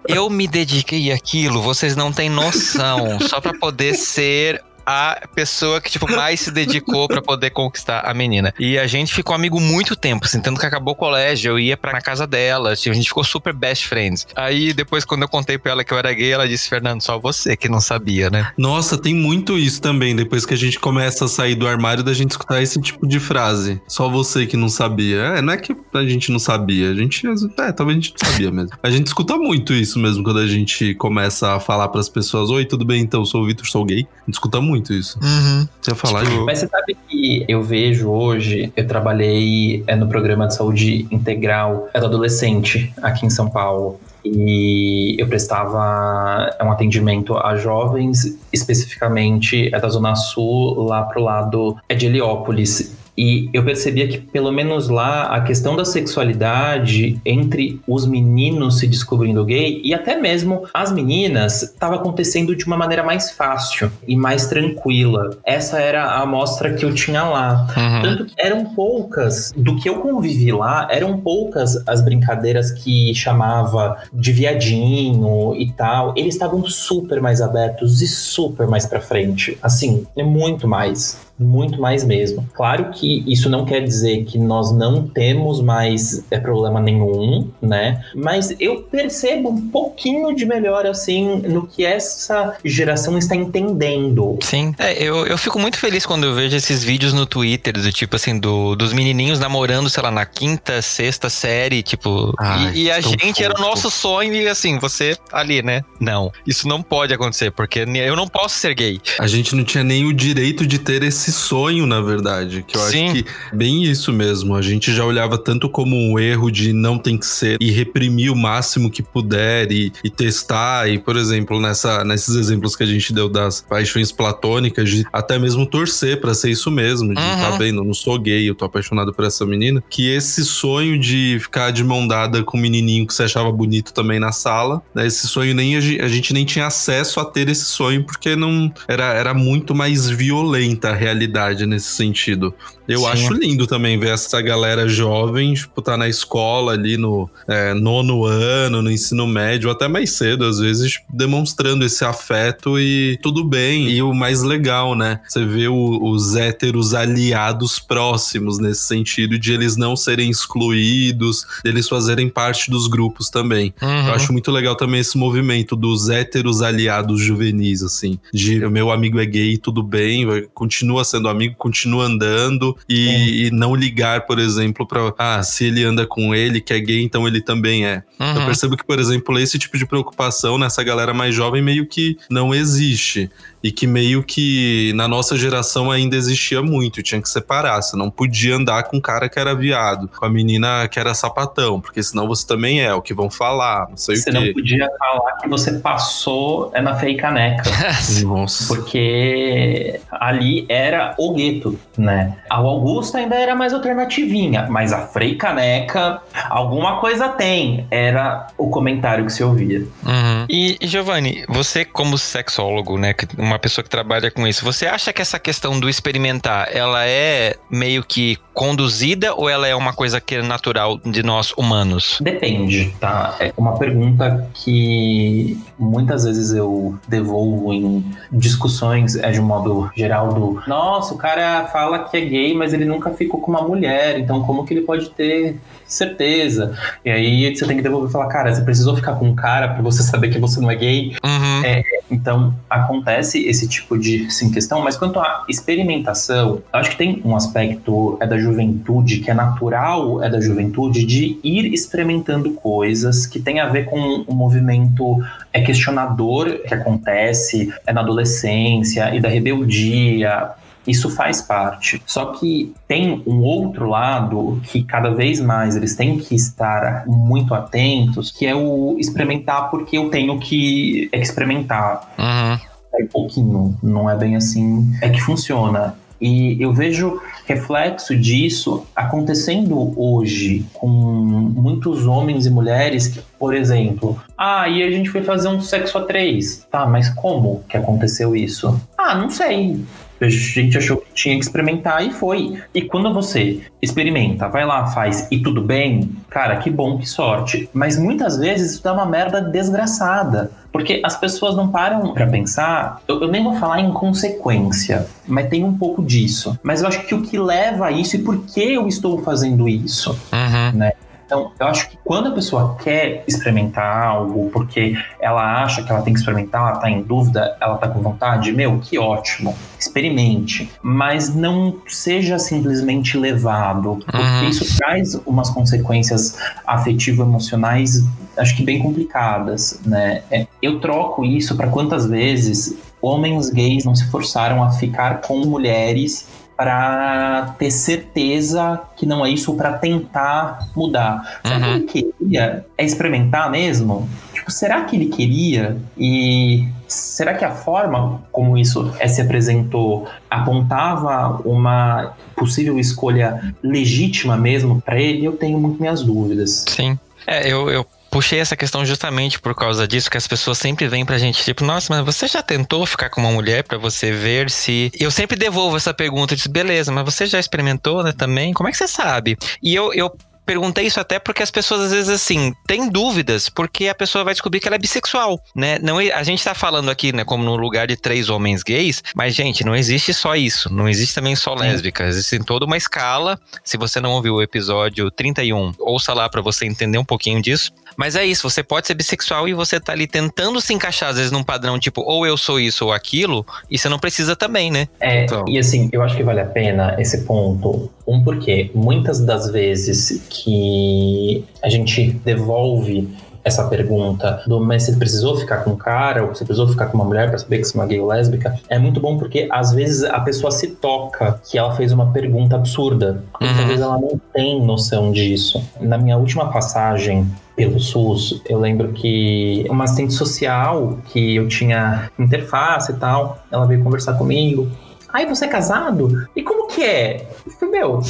Speaker 1: eu me dediquei àquilo, vocês não têm noção, só pra poder ser a pessoa que, tipo, mais se dedicou pra poder conquistar a menina. E a gente ficou amigo muito tempo, assim, tanto que acabou o colégio, eu ia pra na casa dela, tipo, a gente ficou super best friends. Aí, depois, quando eu contei pra ela que eu era gay, ela disse, Fernando, só você que não sabia, né?
Speaker 3: Nossa, tem muito isso também. Depois que a gente começa a sair do armário, da gente escutar esse tipo de frase. Só você que não sabia. É, não é que a gente não sabia. A gente. É, talvez a gente não sabia mesmo. A gente escuta muito isso mesmo quando a gente começa a falar pras pessoas: Oi, tudo bem? Então, sou o Vitor, sou gay. A gente escuta muito isso.
Speaker 1: Uhum.
Speaker 3: Você ia falar,
Speaker 1: Tipo,
Speaker 3: Ju?
Speaker 2: Mas você sabe que eu vejo hoje, eu trabalhei é, no programa de saúde integral é, do adolescente aqui em São Paulo. E eu prestava é, um atendimento a jovens, especificamente é da Zona Sul, lá pro lado é de Heliópolis. E eu percebia que, pelo menos lá, a questão da sexualidade entre os meninos se descobrindo gay e até mesmo as meninas estava acontecendo de uma maneira mais fácil e mais tranquila. Essa era a amostra que eu tinha lá.
Speaker 1: Uhum.
Speaker 2: Tanto que eram poucas, do que eu convivi lá, eram poucas as brincadeiras que chamava de viadinho e tal. Eles estavam super mais abertos e super mais pra frente. Assim, é muito mais. Muito mais mesmo. Claro que isso não quer dizer que nós não temos mais é, problema nenhum, né? Mas eu percebo um pouquinho de melhor, assim, no que essa geração está entendendo.
Speaker 1: Sim. É, eu, eu fico muito feliz quando eu vejo esses vídeos no Twitter, do tipo assim, do, dos menininhos namorando, sei lá, na quinta, sexta série, tipo.
Speaker 3: Ai,
Speaker 1: e, e a gente era o
Speaker 3: fofo.
Speaker 1: nosso sonho e assim, você ali, né? Não. Isso não pode acontecer, porque eu não posso ser gay.
Speaker 3: A gente não tinha nem o direito de ter esse esse sonho, na verdade. Que eu
Speaker 1: Sim.
Speaker 3: acho que bem isso mesmo. A gente já olhava tanto como um erro de não tem que ser e reprimir o máximo que puder e, e testar. E, por exemplo, nessa, nesses exemplos que a gente deu das paixões platônicas, de até mesmo torcer pra ser isso mesmo. De
Speaker 1: Uhum.
Speaker 3: tá vendo, eu não sou gay, eu tô apaixonado por essa menina. Que esse sonho de ficar de mão dada com um menininho que você achava bonito também na sala, né, esse sonho nem a gente nem tinha acesso a ter esse sonho porque não era, era muito mais violenta a realidade nesse sentido. Eu
Speaker 1: Sim.
Speaker 3: acho lindo também ver essa galera jovem, tipo, tá na escola ali no é, nono ano, no ensino médio, até mais cedo, às vezes, demonstrando esse afeto e tudo bem. E o mais legal, né? Você vê o- os héteros aliados próximos nesse sentido, de eles não serem excluídos, deles fazerem parte dos grupos também.
Speaker 1: Uhum.
Speaker 3: Eu acho muito legal também esse movimento dos héteros aliados juvenis, assim. De meu amigo é gay, tudo bem, continua sendo amigo, continua andando e, e não ligar, por exemplo, pra. Ah, se ele anda com ele que é gay, então ele também é. Eu
Speaker 1: Uhum.
Speaker 3: percebo que, por exemplo, esse tipo de preocupação nessa galera mais jovem meio que não existe. E que meio que na nossa geração ainda existia muito, tinha que separar. Você não podia andar com o cara que era viado, com a menina que era sapatão, porque senão você também é, o que vão falar, não sei
Speaker 2: Você
Speaker 3: o
Speaker 2: não
Speaker 3: quê.
Speaker 2: podia falar que você passou é na feia caneca.
Speaker 3: Nossa.
Speaker 2: Porque ali era o gueto, né? A Augusta ainda era mais alternativinha, mas a Frei Caneca, alguma coisa tem. Era o comentário que se ouvia.
Speaker 1: Uhum. E, e, Giovanni, você como sexólogo, né, que- uma pessoa que trabalha com isso, você acha que essa questão do experimentar, ela é meio que conduzida ou ela é uma coisa que é natural de nós humanos?
Speaker 2: Depende, tá? É uma pergunta que muitas vezes eu devolvo em discussões, é de um modo geral do nossa, o cara fala que é gay, mas ele nunca ficou com uma mulher, então como que ele pode ter certeza? E aí você tem que devolver e falar, cara, você precisou ficar com um cara pra você saber que você não é gay?
Speaker 1: Uhum.
Speaker 2: É, Então, acontece esse tipo de sim, questão, mas quanto à experimentação, eu acho que tem um aspecto é da juventude, que é natural, é da juventude, de ir experimentando coisas que tem a ver com um movimento é questionador que acontece é na adolescência e da rebeldia. Isso faz parte. Só que tem um outro lado que cada vez mais eles têm que estar muito atentos, que é o experimentar porque eu tenho que experimentar.
Speaker 1: Uhum.
Speaker 2: É um pouquinho, não é bem assim. É que funciona. E eu vejo reflexo disso acontecendo hoje com muitos homens e mulheres que, por exemplo, ah, e a gente foi fazer um sexo a três. Tá, mas como que aconteceu isso? Ah, não sei. A gente achou que tinha que experimentar e foi. E quando você experimenta, vai lá, faz e tudo bem, cara, que bom, que sorte. Mas muitas vezes isso dá uma merda desgraçada. Porque as pessoas não param pra pensar. Eu, eu nem vou falar em consequência, mas tem um pouco disso. Mas eu acho que o que leva a isso e por que eu estou fazendo isso
Speaker 1: Uhum.
Speaker 2: Então, eu acho que quando a pessoa quer experimentar algo, porque ela acha que ela tem que experimentar, ela tá em dúvida, ela tá com vontade, meu, que ótimo, experimente. Mas não seja simplesmente levado, porque
Speaker 1: Uhum.
Speaker 2: isso traz umas consequências afetivo-emocionais, acho que bem complicadas, né? É, Eu troco isso para quantas vezes homens gays não se forçaram a ficar com mulheres para ter certeza que não é isso, para tentar mudar. Será
Speaker 1: Uhum.
Speaker 2: que ele queria? É experimentar mesmo? Tipo, será que ele queria? E será que a forma como isso é, se apresentou apontava uma possível escolha legítima mesmo para ele? Eu tenho muito minhas dúvidas.
Speaker 1: Sim. É, eu, eu puxei essa questão justamente por causa disso, que as pessoas sempre vêm pra gente, tipo, nossa, mas você já tentou ficar com uma mulher pra você ver se. Eu sempre devolvo essa pergunta, eu disse, beleza, mas você já experimentou, né, também? Como é que você sabe? E eu. eu Perguntei isso até porque as pessoas às vezes assim têm dúvidas, porque a pessoa vai descobrir que ela é bissexual, né? Não, a gente tá falando aqui, né, como no lugar de três homens gays, mas gente, não existe só isso, não existe também só lésbica, existe toda uma escala. Se você não ouviu o episódio 31, ouça lá pra você entender um pouquinho disso. Mas é isso, você pode ser bissexual e você tá ali tentando se encaixar, às vezes, num padrão tipo, ou eu sou isso ou aquilo, e você não precisa também, né?
Speaker 2: É,
Speaker 3: Então.
Speaker 2: e assim, eu acho que vale a pena esse ponto. Um, porque muitas das vezes que a gente devolve essa pergunta do mas você precisou ficar com um cara ou você precisou ficar com uma mulher para saber que você é uma gay ou lésbica, é muito bom porque às vezes a pessoa se toca que ela fez uma pergunta absurda. Uhum. Às vezes ela não tem noção disso. Na minha última passagem pelo SUS, eu lembro que uma assistente social que eu tinha interface e tal, ela veio conversar comigo. Ai, você é casado? E como que é? Meu,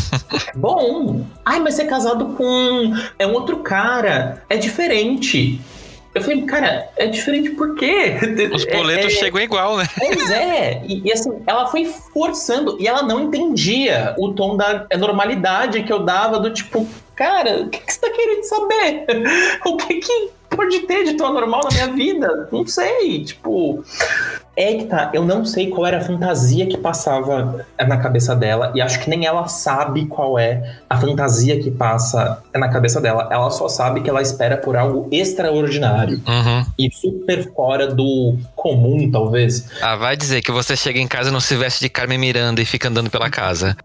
Speaker 2: bom. Ai, mas você é casado com é um outro cara. É diferente. Eu falei, cara, é diferente por quê?
Speaker 1: Os boletos é, é, chegam igual, né?
Speaker 2: Pois é. E, e, assim, ela foi forçando e ela não entendia o tom da normalidade que eu dava do tipo, cara, o que, que você tá querendo saber? o que que pode ter de tão normal na minha vida? Não sei. Tipo, é que tá, eu não sei qual era a fantasia que passava na cabeça dela, e acho que nem ela sabe qual é a fantasia que passa na cabeça dela. Ela só sabe que ela espera por algo extraordinário
Speaker 1: uhum.
Speaker 2: e super fora do comum, talvez.
Speaker 1: Ah, vai dizer que você chega em casa e não se veste de Carmen Miranda e fica andando pela casa.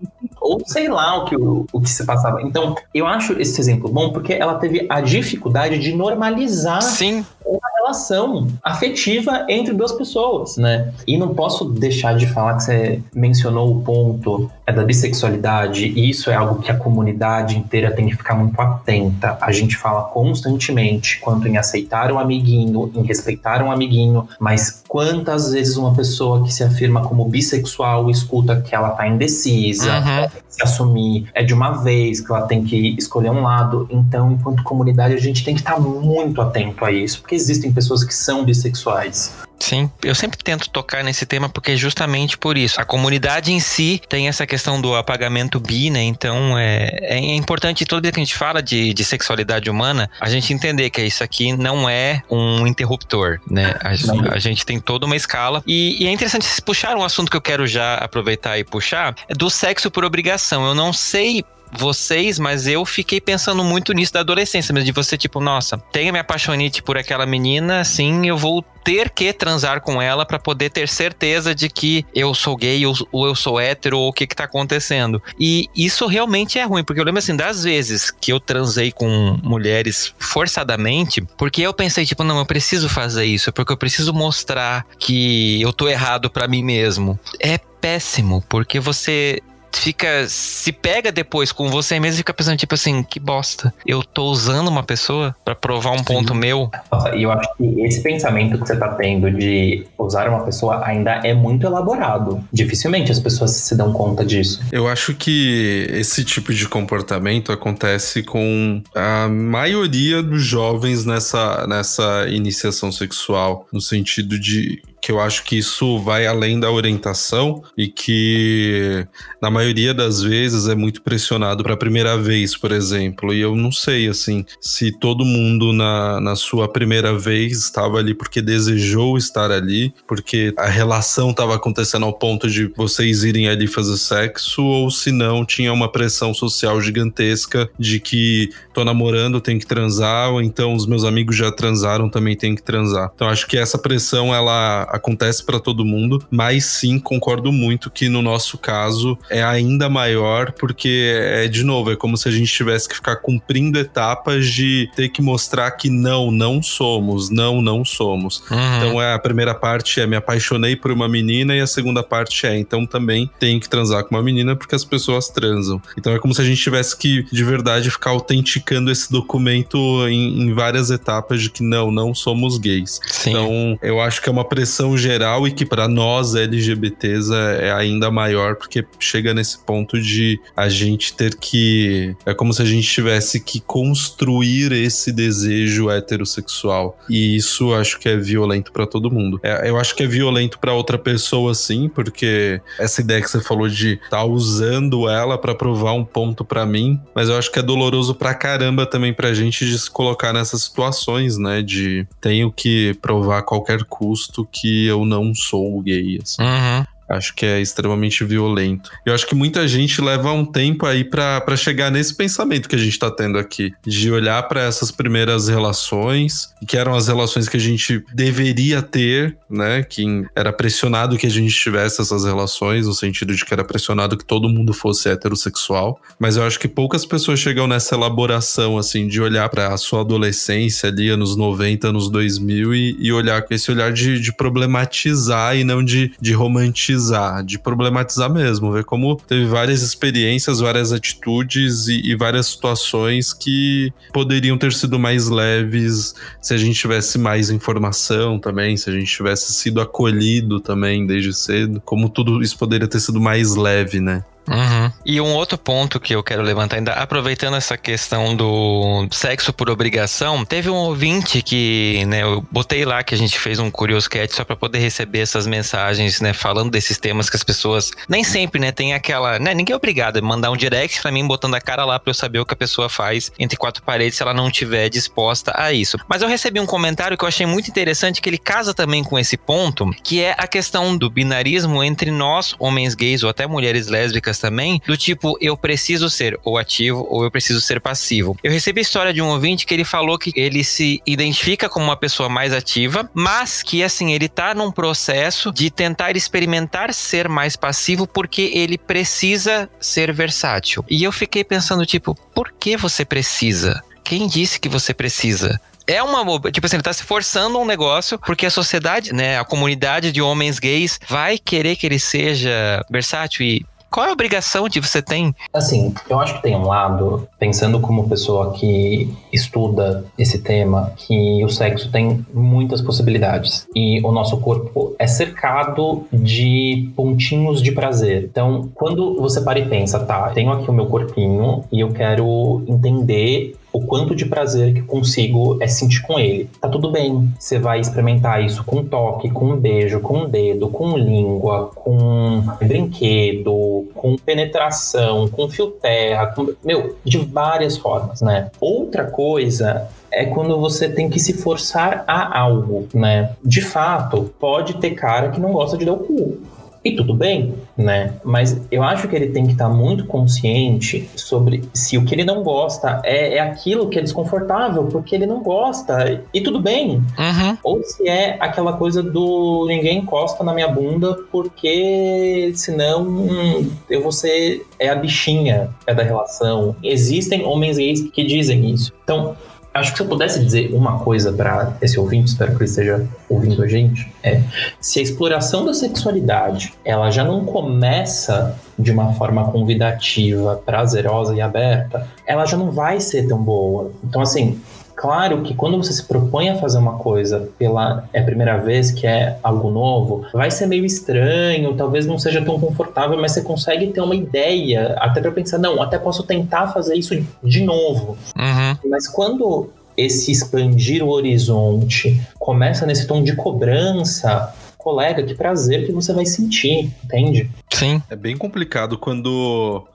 Speaker 2: Ou sei lá o que, o, o que se passava. Então, eu acho esse exemplo bom porque ela teve a dificuldade de normalizar
Speaker 1: Sim.
Speaker 2: uma relação afetiva entre duas pessoas, né? E não posso deixar de falar que você mencionou o ponto é da bissexualidade, e isso é algo que a comunidade inteira tem que ficar muito atenta. A gente fala constantemente quanto em aceitar um amiguinho, em respeitar um amiguinho, mas quantas vezes uma pessoa que se afirma como bissexual escuta que ela tá indecisa, uhum. Se assumir, é de uma vez, que ela tem que escolher um lado. Então, enquanto comunidade, a gente tem que estar muito atento a isso, porque existem pessoas que são bissexuais.
Speaker 1: Sim, eu sempre tento tocar nesse tema porque é justamente por isso. A comunidade em si tem essa questão do apagamento bi, né? Então é, é importante toda vez que a gente fala de, de sexualidade humana, a gente entender que isso aqui não é um interruptor, né? A, a gente tem toda uma escala. E, e, é interessante puxar um assunto que eu quero já aproveitar e puxar, é do sexo por obrigação. Eu não sei vocês, mas eu fiquei pensando muito nisso da adolescência, mesmo de você, tipo, nossa, tenho me apaixonite por aquela menina, sim, eu vou ter que transar com ela para poder ter certeza de que eu sou gay ou, ou eu sou hétero ou o que que tá acontecendo. E isso realmente é ruim, porque eu lembro assim das vezes que eu transei com mulheres forçadamente, porque eu pensei tipo, não, eu preciso fazer isso, porque eu preciso mostrar que eu tô errado para mim mesmo. É péssimo, porque você fica. Se pega depois com você mesmo e fica pensando, tipo assim, que bosta. Eu tô usando uma pessoa para provar um Sim. ponto meu.
Speaker 2: Nossa, e eu acho que esse pensamento que você tá tendo de usar uma pessoa ainda é muito elaborado. Dificilmente as pessoas se dão conta disso.
Speaker 3: Eu acho que esse tipo de comportamento acontece com a maioria dos jovens nessa, nessa iniciação sexual, no sentido de que eu acho que isso vai além da orientação e que na maioria das vezes é muito pressionado para a primeira vez, por exemplo. E eu não sei assim se todo mundo na, na sua primeira vez estava ali porque desejou estar ali, porque a relação estava acontecendo ao ponto de vocês irem ali fazer sexo, ou se não tinha uma pressão social gigantesca de que tô namorando, tenho que transar, ou então os meus amigos já transaram, também tem que transar. Então acho que essa pressão ela acontece para todo mundo, mas sim concordo muito que no nosso caso é ainda maior, porque é de novo, é como se a gente tivesse que ficar cumprindo etapas de ter que mostrar que não, não somos, não, não somos. Uhum. Então é a primeira parte é me apaixonei por uma menina e a segunda parte é então também tem que transar com uma menina porque as pessoas transam. Então é como se a gente tivesse que de verdade ficar autenticando esse documento em, em várias etapas de que não, não somos gays. Sim. Então eu acho que é uma pressão geral e que para nós LGBTs é, é ainda maior, porque chega nesse ponto de a gente ter que. É como se a gente tivesse que construir esse desejo heterossexual. E isso acho que é violento para todo mundo. É, eu acho que é violento para outra pessoa, sim, porque essa ideia que você falou de tá usando ela para provar um ponto para mim, mas eu acho que é doloroso pra caramba também pra gente de se colocar nessas situações, né? De tenho que provar a qualquer custo que que eu não sou gay. Assim.
Speaker 1: Uhum.
Speaker 3: Acho que é extremamente violento. Eu acho que muita gente leva um tempo aí para chegar nesse pensamento que a gente tá tendo aqui, de olhar para essas primeiras relações, que eram as relações que a gente deveria ter, né? Que era pressionado que a gente tivesse essas relações, no sentido de que era pressionado que todo mundo fosse heterossexual. Mas eu acho que poucas pessoas chegam nessa elaboração, assim, de olhar para a sua adolescência ali, anos 90, anos 2000, e, e olhar com esse olhar de, de problematizar e não de, de romantizar, de problematizar mesmo, ver como teve várias experiências, várias atitudes e, e várias situações que poderiam ter sido mais leves se a gente tivesse mais informação também, se a gente tivesse sido acolhido também desde cedo, como tudo isso poderia ter sido mais leve, né?
Speaker 1: Uhum. E um outro ponto que eu quero levantar, ainda aproveitando essa questão do sexo por obrigação, teve um ouvinte que, né, eu botei lá que a gente fez um Curioscat só para poder receber essas mensagens, né, falando desses temas que as pessoas nem sempre, né, tem aquela, né, ninguém é obrigado a mandar um direct para mim botando a cara lá para eu saber o que a pessoa faz entre quatro paredes se ela não tiver disposta a isso. Mas eu recebi um comentário que eu achei muito interessante que ele casa também com esse ponto, que é a questão do binarismo entre nós, homens gays ou até mulheres lésbicas também, do tipo, eu preciso ser ou ativo ou eu preciso ser passivo. Eu recebi a história de um ouvinte que ele falou que ele se identifica como uma pessoa mais ativa, mas que assim, ele tá num processo de tentar experimentar ser mais passivo porque ele precisa ser versátil. E eu fiquei pensando, tipo, por que você precisa? Quem disse que você precisa? é uma. Tipo assim, ele tá se forçando um negócio porque a sociedade, né, a comunidade de homens gays vai querer que ele seja versátil e qual é a obrigação que você tem?
Speaker 2: Assim, eu acho que tem um lado, pensando como pessoa que estuda esse tema, que o sexo tem muitas possibilidades. E o nosso corpo é cercado de pontinhos de prazer. Então, quando você para e pensa, tá, tenho aqui o meu corpinho e eu quero entender o quanto de prazer que consigo é sentir com ele. Tá tudo bem. Você vai experimentar isso com toque, com beijo, com dedo, com língua, com brinquedo, com penetração, com fio terra, com... meu, de várias formas, né? Outra coisa é quando você tem que se forçar a algo, né? De fato, pode ter cara que não gosta de dar o cu. E tudo bem, né? Mas eu acho que ele tem que estar muito consciente sobre se o que ele não gosta é, é aquilo que é desconfortável, porque ele não gosta. E tudo bem.
Speaker 1: Uhum.
Speaker 2: Ou se é aquela coisa do ninguém encosta na minha bunda, porque senão hum, eu vou ser é a bichinha é da relação. Existem homens gays que dizem isso. Então, Acho que se eu pudesse dizer uma coisa para esse ouvinte, espero que ele esteja ouvindo a gente, é se a exploração da sexualidade ela já não começa de uma forma convidativa, prazerosa e aberta, ela já não vai ser tão boa. Então, assim, Claro que quando você se propõe a fazer uma coisa pela é a primeira vez, que é algo novo, vai ser meio estranho, talvez não seja tão confortável, mas você consegue ter uma ideia, até para pensar, não, até posso tentar fazer isso de novo.
Speaker 1: Uhum.
Speaker 2: Mas quando esse expandir o horizonte começa nesse tom de cobrança, colega, que prazer que você vai sentir, entende?
Speaker 1: Sim.
Speaker 3: É bem complicado quando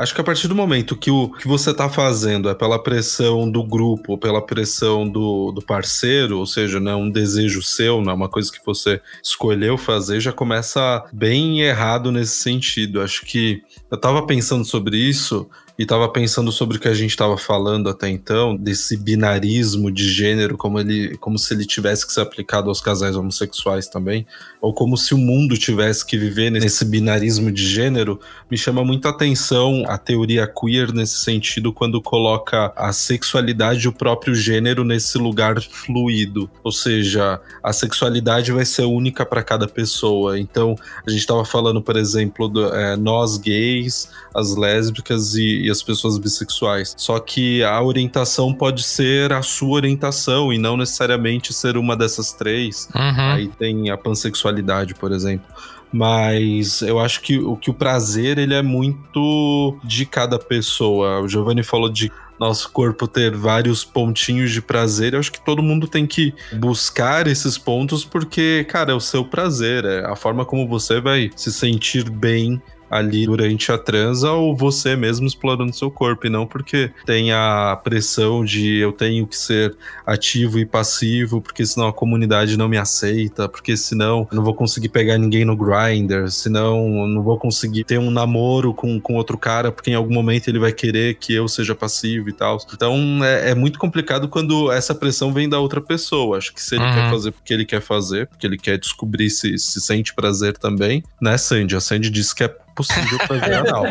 Speaker 3: Acho que a partir do momento que o que você está fazendo é pela pressão do grupo, pela pressão do, do parceiro, ou seja, não é um desejo seu, não é uma coisa que você escolheu fazer, já começa bem errado nesse sentido. Acho que eu estava pensando sobre isso e estava pensando sobre o que a gente estava falando até então, desse binarismo de gênero, como, ele, como se ele tivesse que ser aplicado aos casais homossexuais também, ou como se o mundo tivesse que viver nesse binarismo de gênero, me chama muita atenção a teoria queer nesse sentido, quando coloca a sexualidade e o próprio gênero nesse lugar fluido. Ou seja, a sexualidade vai ser única para cada pessoa. Então, a gente estava falando, por exemplo, do, é, nós gays, as lésbicas e, e as pessoas bissexuais. Só que a orientação pode ser a sua orientação e não necessariamente ser uma dessas três.
Speaker 1: Uhum.
Speaker 3: Aí tem a pansexualidade, por exemplo mas eu acho que o que o prazer ele é muito de cada pessoa. O Giovanni falou de nosso corpo ter vários pontinhos de prazer. Eu acho que todo mundo tem que buscar esses pontos porque, cara, é o seu prazer, é a forma como você vai se sentir bem ali durante a transa ou você mesmo explorando seu corpo, e não porque tem a pressão de eu tenho que ser ativo e passivo, porque senão a comunidade não me aceita, porque senão eu não vou conseguir pegar ninguém no grinder, senão eu não vou conseguir ter um namoro com, com outro cara, porque em algum momento ele vai querer que eu seja passivo e tal. Então é, é muito complicado quando essa pressão vem da outra pessoa. Acho que se ele uhum. quer fazer porque ele quer fazer, porque ele quer descobrir se, se sente prazer também, né, Sandy? A Sandy disse que é possível fazer anal.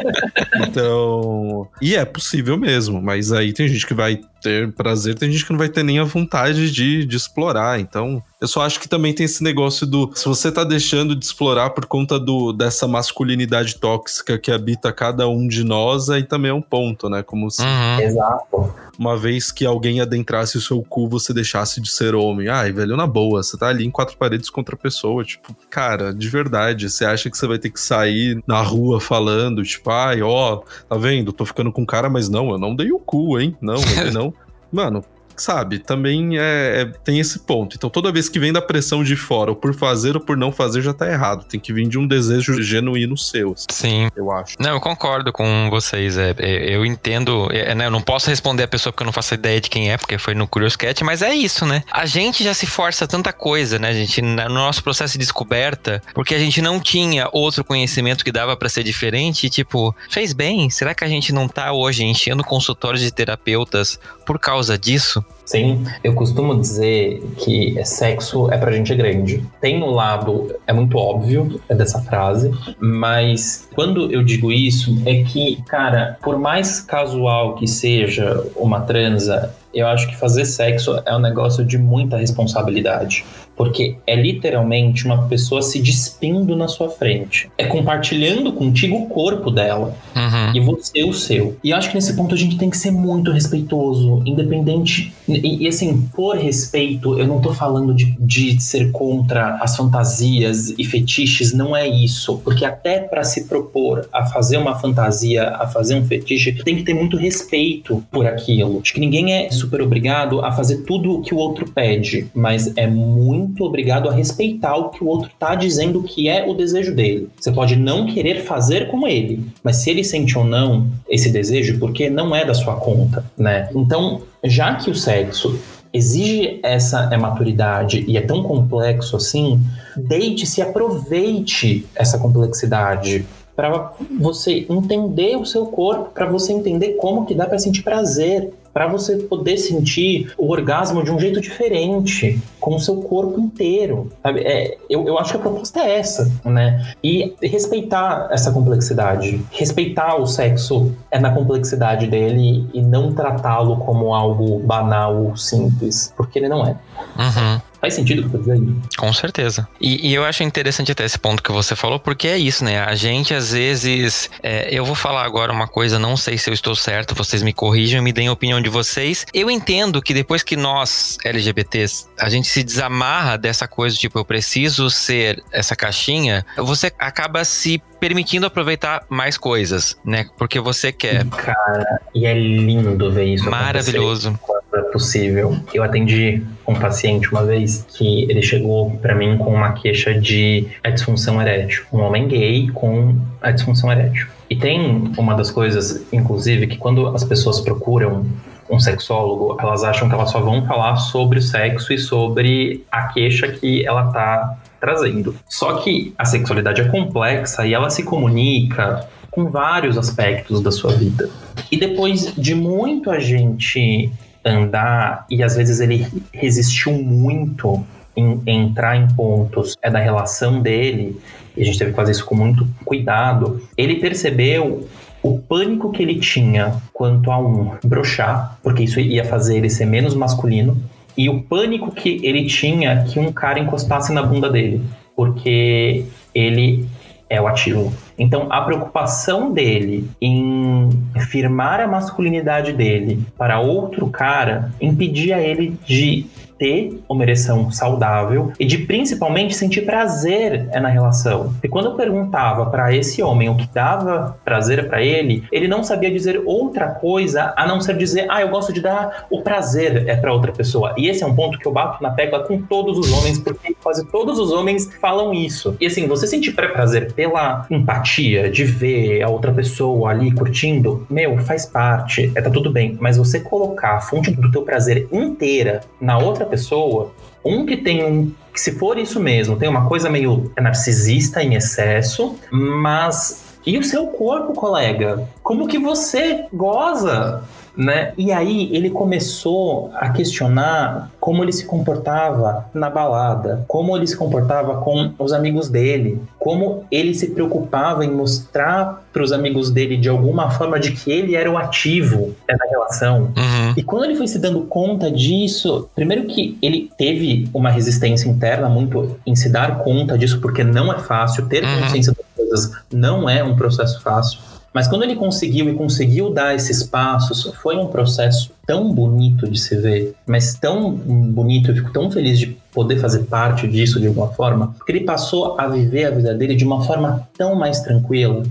Speaker 3: Então. E é possível mesmo, mas aí tem gente que vai ter prazer, tem gente que não vai ter nem a vontade de, de explorar. Então, eu só acho que também tem esse negócio do. Se você tá deixando de explorar por conta do, dessa masculinidade tóxica que habita cada um de nós, aí também é um ponto, né? Como se.
Speaker 2: Uhum. Exato.
Speaker 3: Uma vez que alguém adentrasse o seu cu, você deixasse de ser homem. Ai, velho, na boa, você tá ali em quatro paredes contra a pessoa. Tipo, cara, de verdade, você acha que você vai ter que sair na rua falando, tipo, ai, ó, tá vendo? Tô ficando com cara, mas não, eu não dei o cu, hein? Não, não. Mano, sabe, também é, é, tem esse ponto. Então, toda vez que vem da pressão de fora, ou por fazer ou por não fazer, já tá errado. Tem que vir de um desejo genuíno seu.
Speaker 1: Sim. Eu acho. Não, eu concordo com vocês. É, é eu entendo. É, né, eu não posso responder a pessoa porque eu não faço ideia de quem é, porque foi no Curious Cat, mas é isso, né? A gente já se força tanta coisa, né, gente, no nosso processo de descoberta, porque a gente não tinha outro conhecimento que dava para ser diferente. E, tipo, fez bem? Será que a gente não tá hoje enchendo consultórios de terapeutas por causa disso?
Speaker 2: Sim, eu costumo dizer que sexo é pra gente grande. Tem um lado, é muito óbvio é dessa frase, mas quando eu digo isso, é que, cara, por mais casual que seja uma transa, eu acho que fazer sexo é um negócio de muita responsabilidade porque é literalmente uma pessoa se despindo na sua frente. É compartilhando contigo o corpo dela uhum. e você o seu. E acho que nesse ponto a gente tem que ser muito respeitoso, independente. E, e assim, por respeito, eu não tô falando de, de ser contra as fantasias e fetiches, não é isso. Porque até para se propor a fazer uma fantasia, a fazer um fetiche, tem que ter muito respeito por aquilo. Acho que ninguém é super obrigado a fazer tudo o que o outro pede, mas é muito muito obrigado a respeitar o que o outro está dizendo que é o desejo dele. Você pode não querer fazer como ele, mas se ele sente ou não esse desejo, porque não é da sua conta, né? Então, já que o sexo exige essa maturidade e é tão complexo assim, deite-se, aproveite essa complexidade para você entender o seu corpo, para você entender como que dá para sentir prazer, para você poder sentir o orgasmo de um jeito diferente, com o seu corpo inteiro. É, eu, eu acho que a proposta é essa, né? E respeitar essa complexidade, respeitar o sexo é na complexidade dele e não tratá-lo como algo banal ou simples, porque ele não é.
Speaker 1: Uhum.
Speaker 2: Faz sentido o que eu tô dizendo?
Speaker 1: Com certeza. E, e, eu acho interessante até esse ponto que você falou, porque é isso, né? A gente, às vezes, é, eu vou falar agora uma coisa, não sei se eu estou certo, vocês me corrijam, me deem a opinião de vocês. Eu entendo que depois que nós, LGBTs, a gente se desamarra dessa coisa, tipo, eu preciso ser essa caixinha, você acaba se permitindo aproveitar mais coisas, né? Porque você quer.
Speaker 2: Cara, e é lindo ver isso.
Speaker 1: Maravilhoso.
Speaker 2: Quando possível. Eu atendi um paciente uma vez que ele chegou para mim com uma queixa de disfunção erétil. Um homem gay com a disfunção erétil. E tem uma das coisas, inclusive, que quando as pessoas procuram um sexólogo, elas acham que elas só vão falar sobre o sexo e sobre a queixa que ela tá trazendo. Só que a sexualidade é complexa e ela se comunica com vários aspectos da sua vida. E depois de muito a gente andar, e às vezes ele resistiu muito em entrar em pontos é da relação dele, e a gente teve que fazer isso com muito cuidado, ele percebeu o pânico que ele tinha quanto a um brochar, porque isso ia fazer ele ser menos masculino, e o pânico que ele tinha que um cara encostasse na bunda dele, porque ele é o ativo. Então, a preocupação dele em firmar a masculinidade dele para outro cara impedia ele de ter uma ereção saudável e de principalmente sentir prazer é na relação. E quando eu perguntava para esse homem o que dava prazer para ele, ele não sabia dizer outra coisa a não ser dizer, ah, eu gosto de dar o prazer é para outra pessoa. E esse é um ponto que eu bato na tecla com todos os homens porque quase todos os homens falam isso. E assim, você sentir prazer pela empatia de ver a outra pessoa ali curtindo, meu, faz parte, é, tá tudo bem. Mas você colocar a fonte do teu prazer inteira na outra pessoa, um que tem um. Que se for isso mesmo, tem uma coisa meio narcisista em excesso, mas. E o seu corpo, colega? Como que você goza? Né? E aí ele começou a questionar como ele se comportava na balada, como ele se comportava com os amigos dele, como ele se preocupava em mostrar para os amigos dele de alguma forma de que ele era o ativo da relação.
Speaker 1: Uhum.
Speaker 2: E quando ele foi se dando conta disso, primeiro que ele teve uma resistência interna muito em se dar conta disso, porque não é fácil ter
Speaker 1: Uhum.
Speaker 2: consciência das coisas, não é um processo fácil. Mas quando ele conseguiu e conseguiu dar esses passos, foi um processo tão bonito de se ver, mas tão bonito, eu fico tão feliz de poder fazer parte disso de alguma forma, porque ele passou a viver a vida dele de uma forma tão mais tranquila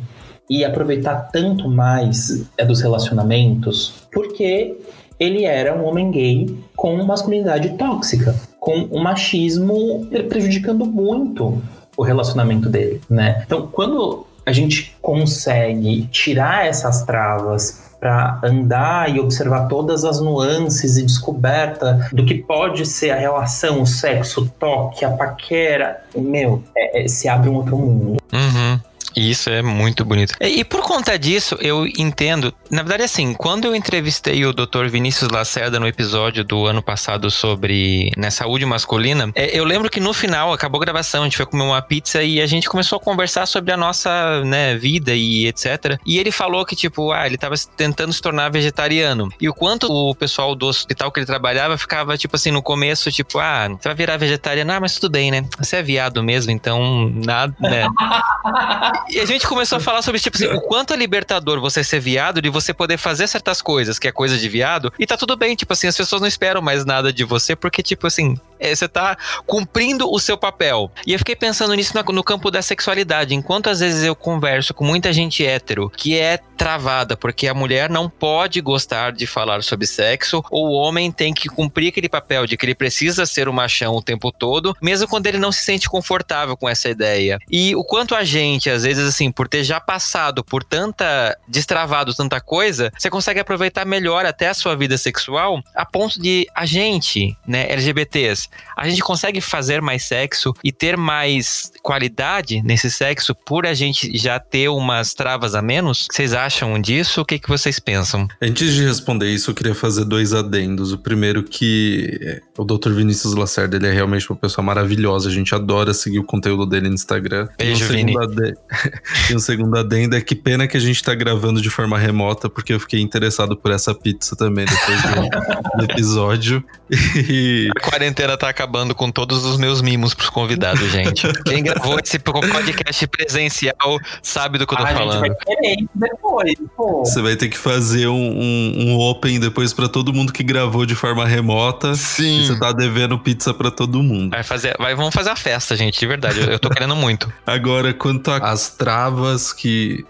Speaker 2: e aproveitar tanto mais é, dos relacionamentos, porque ele era um homem gay com masculinidade tóxica, com um machismo prejudicando muito o relacionamento dele, né? Então, quando a gente consegue tirar essas travas para andar e observar todas as nuances e descoberta do que pode ser a relação, o sexo, o toque, a paquera, meu, é- é- se abre um outro mundo.
Speaker 1: Uhum. Isso é muito bonito. E, e por conta disso, eu entendo. Na verdade, assim, quando eu entrevistei o Dr. Vinícius Lacerda no episódio do ano passado sobre né, saúde masculina, é, eu lembro que no final acabou a gravação, a gente foi comer uma pizza e a gente começou a conversar sobre a nossa né, vida e etc. E ele falou que, tipo, ah, ele tava tentando se tornar vegetariano. E o quanto o pessoal do hospital que ele trabalhava ficava, tipo assim, no começo, tipo, ah, você vai virar vegetariano, ah, mas tudo bem, né? Você é viado mesmo, então nada, né? E a gente começou a falar sobre, tipo assim, o quanto é libertador você ser viado, de você poder fazer certas coisas, que é coisa de viado, e tá tudo bem, tipo assim, as pessoas não esperam mais nada de você, porque, tipo assim, você tá cumprindo o seu papel. E eu fiquei pensando nisso no, no campo da sexualidade. Enquanto às vezes eu converso com muita gente hétero que é travada porque a mulher não pode gostar de falar sobre sexo, ou o homem tem que cumprir aquele papel de que ele precisa ser o machão o tempo todo, mesmo quando ele não se sente confortável com essa ideia. E o quanto a gente, às vezes, assim, por ter já passado por tanta. destravado tanta coisa, você consegue aproveitar melhor até a sua vida sexual a ponto de a gente, né, LGBTs, a gente consegue fazer mais sexo e ter mais qualidade nesse sexo por a gente já ter umas travas a menos? Vocês acham disso? O que, que vocês pensam?
Speaker 3: Antes de responder isso, eu queria fazer dois adendos. O primeiro que é, o Dr. Vinícius Lacerda, ele é realmente uma pessoa maravilhosa. A gente adora seguir o conteúdo dele no Instagram.
Speaker 1: Beijo,
Speaker 3: e um
Speaker 1: Vini.
Speaker 3: e um segundo adendo é que pena que a gente tá gravando de forma remota, porque eu fiquei interessado por essa pizza também depois do, do episódio. E
Speaker 1: A quarentena tá acabando com todos os meus mimos pros convidados, gente. Quem gravou esse podcast presencial sabe do que eu tô
Speaker 2: a gente
Speaker 1: falando.
Speaker 2: vai querer isso depois, pô.
Speaker 3: você vai ter que fazer um, um, um open depois pra todo mundo que gravou de forma remota.
Speaker 1: Sim.
Speaker 3: E você tá devendo pizza pra todo mundo.
Speaker 1: Vai fazer, vai, vamos fazer a festa, gente, de verdade. Eu, eu tô querendo muito.
Speaker 3: Agora, quanto às travas que.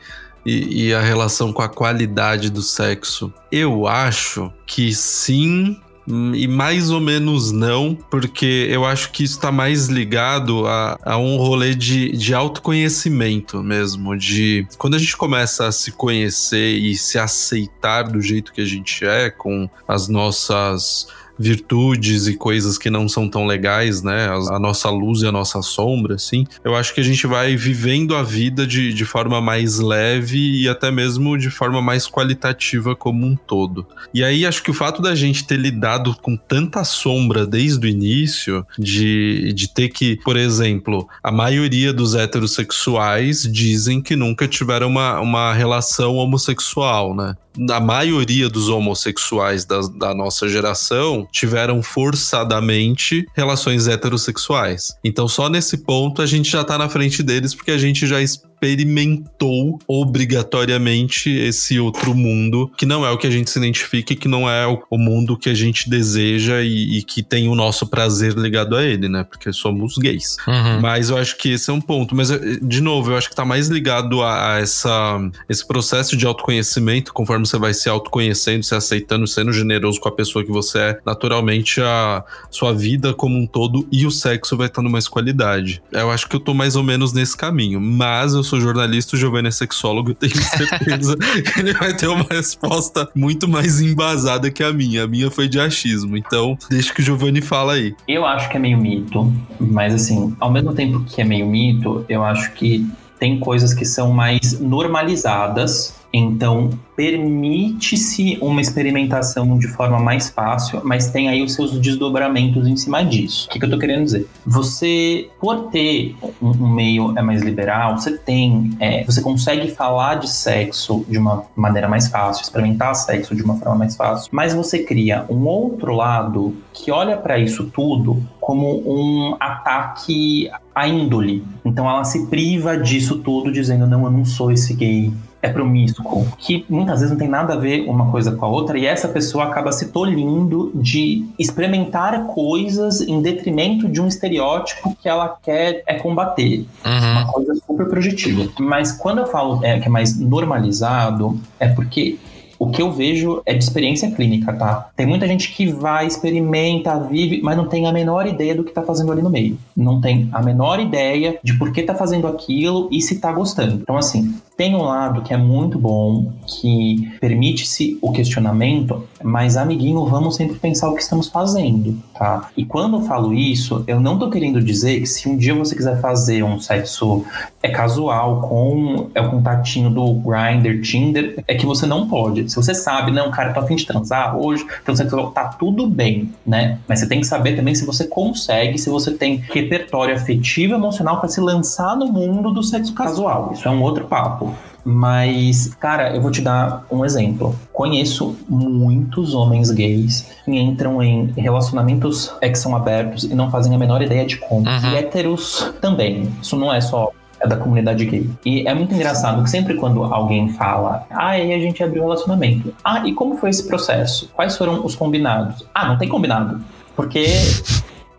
Speaker 3: E, e a relação com a qualidade do sexo, eu acho que sim. Hum, E mais ou menos não, porque eu acho que isso tá mais ligado a, a um rolê de, de autoconhecimento mesmo. De quando a gente começa a se conhecer e se aceitar do jeito que a gente é, com as nossas virtudes e coisas que não são tão legais, né? A, nossa luz e a nossa sombra, assim. Eu acho que a gente vai vivendo a vida de, de forma mais leve e até mesmo de forma mais qualitativa como um todo. E aí acho que o fato da gente ter lidado com tanta sombra desde o início, de, de ter que, por exemplo, a maioria dos heterossexuais dizem que nunca tiveram uma, uma relação homossexual, né? A maioria dos homossexuais da, da nossa geração tiveram forçadamente relações heterossexuais. Então, só nesse ponto a gente já tá na frente deles, porque a gente já experimentou obrigatoriamente esse outro mundo, que não é o que a gente se identifica e que não é o, o mundo que a gente deseja e, e, que tem o nosso prazer ligado a ele, né? Porque somos gays. Uhum. Mas eu acho que esse é um ponto. Mas, de novo, eu acho que tá mais ligado a, a essa, esse processo de autoconhecimento, conforme você vai se autoconhecendo, se aceitando, sendo generoso com a pessoa que você é, naturalmente a sua vida como um todo e o sexo vai estar numa qualidade. Eu acho que eu tô mais ou menos nesse caminho. Mas eu sou jornalista, o Giovanni é sexólogo, eu tenho certeza que ele vai ter uma resposta muito mais embasada que a minha. A minha foi de achismo. Então, deixa que o Giovanni fala aí.
Speaker 2: Eu acho que é meio mito, mas assim, ao mesmo tempo que é meio mito, eu acho que tem coisas que são mais normalizadas então, permite-se uma experimentação de forma mais fácil, mas tem aí os seus desdobramentos em cima disso. O que, que eu tô querendo dizer? Você, por ter um, um meio é mais liberal, você tem, é, você consegue falar de sexo de uma maneira mais fácil, experimentar sexo de uma forma mais fácil, mas você cria um outro lado que olha para isso tudo como um ataque à índole. Então, ela se priva disso tudo, dizendo: não, eu não sou esse gay é promíscuo, que muitas vezes não tem nada a ver uma coisa com a outra, e essa pessoa acaba se tolindo de experimentar coisas em detrimento de um estereótipo que ela quer é combater. Uhum. Uma coisa super projetiva. Mas quando eu falo é, que é mais normalizado, é porque o que eu vejo é de experiência clínica, tá? Tem muita gente que vai, experimenta, vive, mas não tem a menor ideia do que tá fazendo ali no meio. Não tem a menor ideia de por que tá fazendo aquilo e se tá gostando. Então, assim, tem um lado que é muito bom, que permite-se o questionamento, mas, amiguinho, vamos sempre pensar o que estamos fazendo, tá? E quando eu falo isso, eu não tô querendo dizer que se um dia você quiser fazer um sexo é casual com é o contatinho do Grindr, Tinder, é que você não pode. Se você sabe, não, cara, tô afim de transar hoje, então você tá tudo bem, né? Mas você tem que saber também se você consegue, se você tem repertório afetivo e emocional para se lançar no mundo do sexo casual. Isso é um outro papo. Mas, cara, eu vou te dar um exemplo. Conheço muitos homens gays que entram em relacionamentos que são abertos e não fazem a menor ideia de como. Uhum. E héteros também. Isso não é só é da comunidade gay. E é muito engraçado que sempre quando alguém fala, ah, aí a gente abriu o relacionamento. Ah, e como foi esse processo? Quais foram os combinados? Ah, não tem combinado. Porque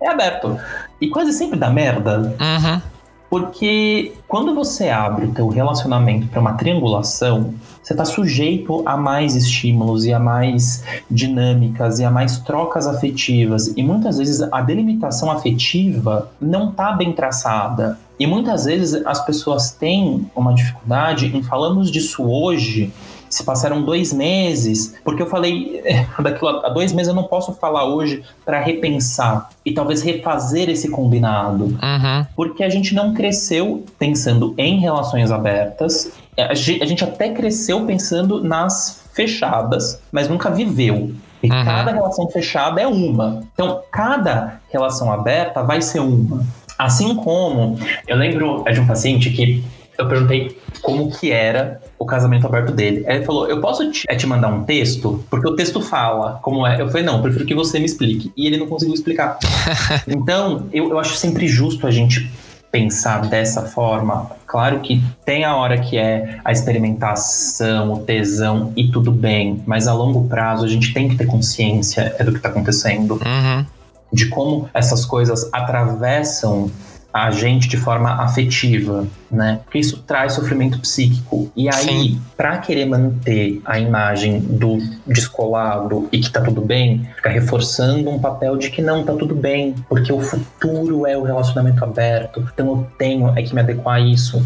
Speaker 2: é aberto. E quase sempre dá merda. Uhum. Porque quando você abre o teu relacionamento para uma triangulação, você está sujeito a mais estímulos e a mais dinâmicas e a mais trocas afetivas. E muitas vezes a delimitação afetiva não está bem traçada. E muitas vezes as pessoas têm uma dificuldade em falamos disso hoje se passaram dois meses, porque eu falei daquilo há dois meses, eu não posso falar hoje para repensar e talvez refazer esse combinado. Uhum. Porque a gente não cresceu pensando em relações abertas, a gente até cresceu pensando nas fechadas, mas nunca viveu. E uhum. cada relação fechada é uma. Então, cada relação aberta vai ser uma. Assim como eu lembro de um paciente que eu perguntei como que era o casamento aberto dele. Aí ele falou: Eu posso te, é, te mandar um texto? Porque o texto fala como é. Eu falei: Não, prefiro que você me explique. E ele não conseguiu explicar. então, eu, eu acho sempre justo a gente pensar dessa forma. Claro que tem a hora que é a experimentação, o tesão e tudo bem, mas a longo prazo a gente tem que ter consciência é do que está acontecendo, uhum. de como essas coisas atravessam a gente de forma afetiva, né? Porque isso traz sofrimento psíquico. E aí, para querer manter a imagem do descolado e que tá tudo bem, fica reforçando um papel de que não tá tudo bem, porque o futuro é o relacionamento aberto. Então eu tenho é que me adequar a isso.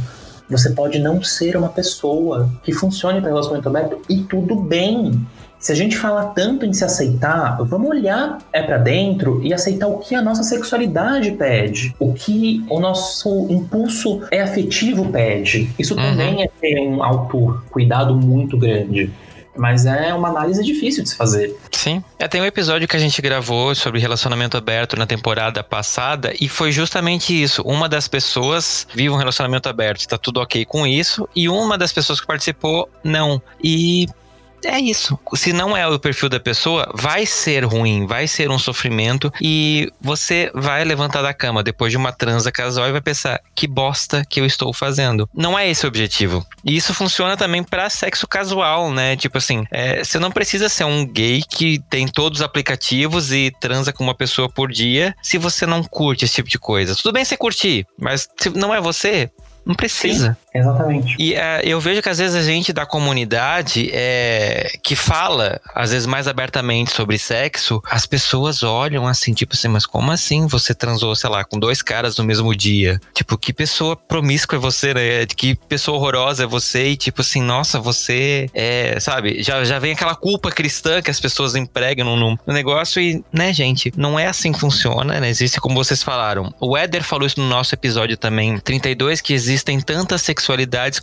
Speaker 2: Você pode não ser uma pessoa que funcione para relacionamento aberto e tudo bem. Se a gente fala tanto em se aceitar, vamos olhar é para dentro e aceitar o que a nossa sexualidade pede, o que o nosso impulso é afetivo pede. Isso uhum. também é ter um autocuidado muito grande. Mas é uma análise difícil de se fazer.
Speaker 1: Sim. É, tem um episódio que a gente gravou sobre relacionamento aberto na temporada passada e foi justamente isso. Uma das pessoas vive um relacionamento aberto, está tudo ok com isso, e uma das pessoas que participou, não. E é isso. Se não é o perfil da pessoa, vai ser ruim, vai ser um sofrimento e você vai levantar da cama depois de uma transa casual e vai pensar que bosta que eu estou fazendo. Não é esse o objetivo. E isso funciona também para sexo casual, né? Tipo assim, é, você não precisa ser um gay que tem todos os aplicativos e transa com uma pessoa por dia se você não curte esse tipo de coisa. Tudo bem você curtir, mas se não é você, não precisa.
Speaker 2: Sim, exatamente.
Speaker 1: E é, eu vejo que às vezes a gente da comunidade é, que fala, às vezes mais abertamente sobre sexo, as pessoas olham assim, tipo assim, mas como assim você transou, sei lá, com dois caras no mesmo dia? Tipo, que pessoa promíscua é você, né? Que pessoa horrorosa é você? E tipo assim, nossa, você é, sabe, já, já vem aquela culpa cristã que as pessoas empregam no, no negócio e, né, gente, não é assim que funciona, né? Existe como vocês falaram. O Éder falou isso no nosso episódio também, 32, que existe existem tantas sexualidades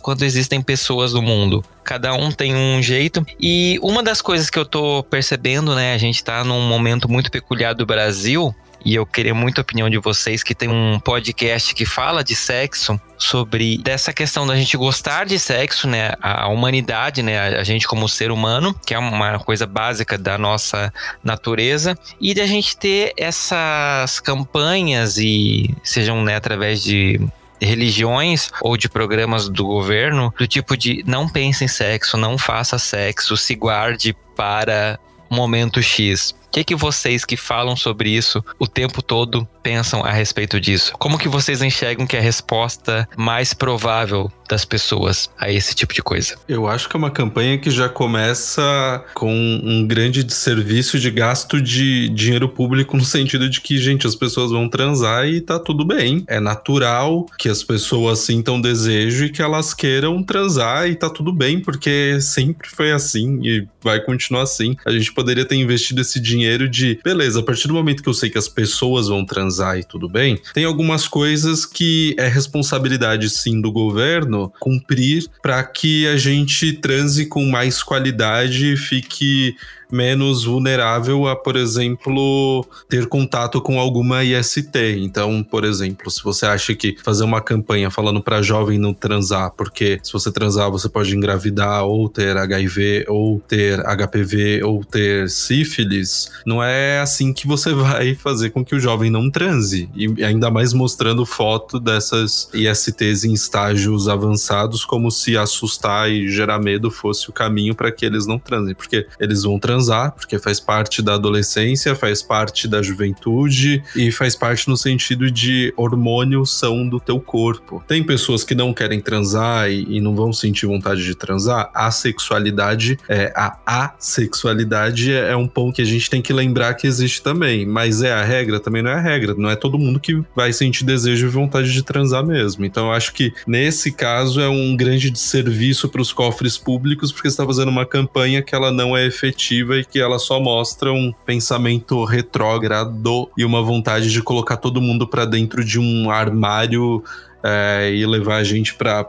Speaker 1: quanto existem pessoas no mundo. Cada um tem um jeito. E uma das coisas que eu tô percebendo, né? A gente tá num momento muito peculiar do Brasil. E eu queria muito a opinião de vocês que tem um podcast que fala de sexo, sobre dessa questão da gente gostar de sexo, né? A humanidade, né? A gente como ser humano, que é uma coisa básica da nossa natureza, e da gente ter essas campanhas e sejam né, através de religiões ou de programas do governo do tipo de não pense em sexo, não faça sexo, se guarde para momento X. Que, que vocês que falam sobre isso o tempo todo pensam a respeito disso? Como que vocês enxergam que é a resposta mais provável das pessoas a esse tipo de coisa?
Speaker 3: Eu acho que é uma campanha que já começa com um grande serviço de gasto de dinheiro público no sentido de que, gente, as pessoas vão transar e tá tudo bem. É natural que as pessoas sintam desejo e que elas queiram transar e tá tudo bem, porque sempre foi assim e vai continuar assim. A gente poderia ter investido esse dinheiro de, beleza, a partir do momento que eu sei que as pessoas vão transar e tudo bem, tem algumas coisas que é responsabilidade sim do governo cumprir para que a gente transe com mais qualidade e fique menos vulnerável a, por exemplo, ter contato com alguma IST. Então, por exemplo, se você acha que fazer uma campanha falando para jovem não transar, porque se você transar você pode engravidar ou ter HIV ou ter HPV ou ter sífilis, não é assim que você vai fazer com que o jovem não transe. E ainda mais mostrando foto dessas ISTs em estágios avançados, como se assustar e gerar medo fosse o caminho para que eles não transem, porque eles vão transar transar, porque faz parte da adolescência, faz parte da juventude e faz parte no sentido de hormônios são do teu corpo. Tem pessoas que não querem transar e, e não vão sentir vontade de transar. A sexualidade, é, a assexualidade é um ponto que a gente tem que lembrar que existe também, mas é a regra? Também não é a regra. Não é todo mundo que vai sentir desejo e vontade de transar mesmo. Então eu acho que nesse caso é um grande serviço para os cofres públicos, porque está fazendo uma campanha que ela não é efetiva e que ela só mostra um pensamento retrógrado e uma vontade de colocar todo mundo para dentro de um armário é, e levar a gente para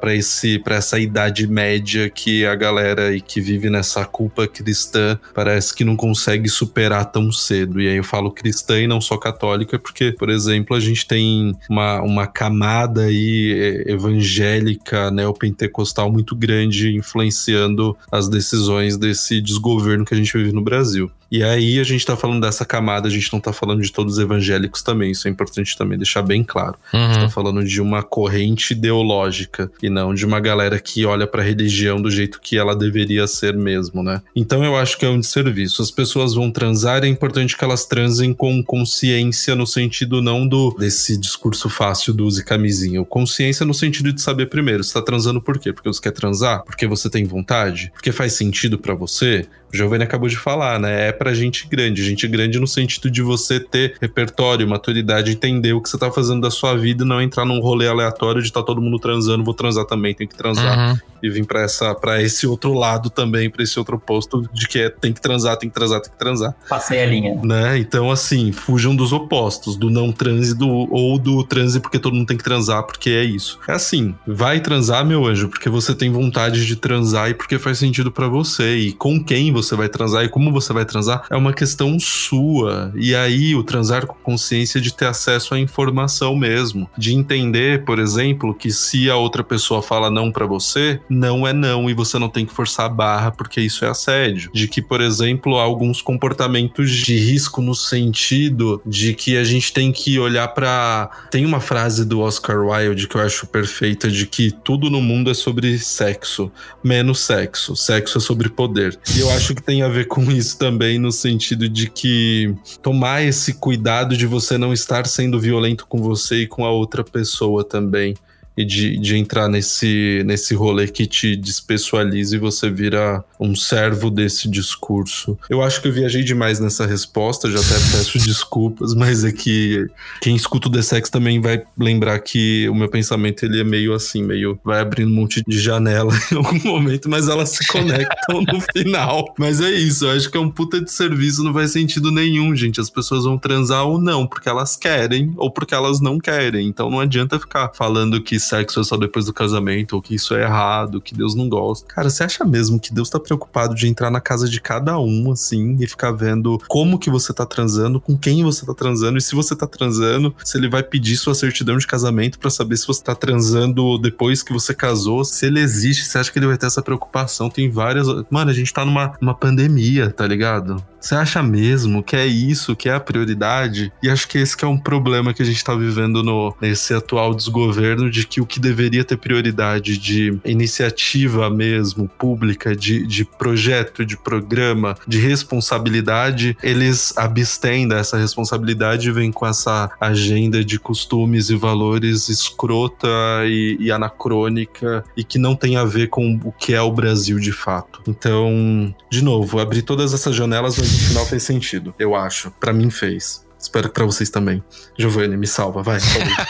Speaker 3: essa idade média que a galera que vive nessa culpa cristã parece que não consegue superar tão cedo. E aí eu falo cristã e não só católica, porque, por exemplo, a gente tem uma, uma camada aí é, evangélica, neopentecostal muito grande influenciando as decisões desse desgoverno que a gente vive no Brasil. E aí a gente tá falando dessa camada, a gente não tá falando de todos os evangélicos também, isso é importante também deixar bem claro. Uhum. A gente tá uhum. falando de uma corrente ideológica e não de uma galera que olha para a religião do jeito que ela deveria ser mesmo, né? Então eu acho que é um desserviço. As pessoas vão transar, é importante que elas transem com consciência no sentido não do desse discurso fácil do use camisinha, consciência no sentido de saber primeiro, você tá transando por quê? Porque você quer transar? Porque você tem vontade? Porque faz sentido para você? O Giovanni acabou de falar, né? É pra gente grande. Gente grande no sentido de você ter repertório, maturidade, entender o que você tá fazendo da sua vida e não entrar num rolê aleatório de tá todo mundo transando, vou transar também, tenho que transar. Uhum. E vir pra, essa, pra esse outro lado também, pra esse outro posto de que é tem que transar, tem que transar, tem que transar.
Speaker 2: Passei a linha.
Speaker 3: Né? Então, assim, fujam dos opostos, do não transe do, ou do transe porque todo mundo tem que transar, porque é isso. É assim, vai transar, meu anjo, porque você tem vontade de transar e porque faz sentido para você e com quem você você vai transar e como você vai transar é uma questão sua. E aí o transar com consciência de ter acesso à informação mesmo, de entender, por exemplo, que se a outra pessoa fala não para você, não é não e você não tem que forçar a barra porque isso é assédio. De que, por exemplo, há alguns comportamentos de risco no sentido de que a gente tem que olhar para tem uma frase do Oscar Wilde que eu acho perfeita de que tudo no mundo é sobre sexo, menos sexo. Sexo é sobre poder. E eu acho que tem a ver com isso também no sentido de que tomar esse cuidado de você não estar sendo violento com você e com a outra pessoa também e de, de entrar nesse, nesse rolê que te despessoaliza e você vira um servo desse discurso. Eu acho que eu viajei demais nessa resposta, já até peço desculpas, mas é que quem escuta o The Sex também vai lembrar que o meu pensamento ele é meio assim, meio vai abrindo um monte de janela em algum momento, mas elas se conectam no final. Mas é isso, eu acho que é um puta de serviço, não faz sentido nenhum, gente. As pessoas vão transar ou não, porque elas querem ou porque elas não querem. Então não adianta ficar falando que sexo é só depois do casamento, ou que isso é errado, que Deus não gosta. Cara, você acha mesmo que Deus tá preocupado de entrar na casa de cada um, assim, e ficar vendo como que você tá transando, com quem você tá transando, e se você tá transando, se ele vai pedir sua certidão de casamento para saber se você tá transando depois que você casou, se ele existe, você acha que ele vai ter essa preocupação? Tem várias. Mano, a gente tá numa, numa pandemia, tá ligado? Você acha mesmo que é isso que é a prioridade? E acho que esse que é um problema que a gente está vivendo no, nesse atual desgoverno, de que o que deveria ter prioridade de iniciativa mesmo, pública, de, de projeto, de programa, de responsabilidade, eles abstêm dessa responsabilidade e vêm com essa agenda de costumes e valores escrota e, e anacrônica e que não tem a ver com o que é o Brasil de fato. Então, de novo, abrir todas essas janelas no final fez sentido, eu acho. Para mim fez. Espero que para vocês também. Giovanni, me salva, vai.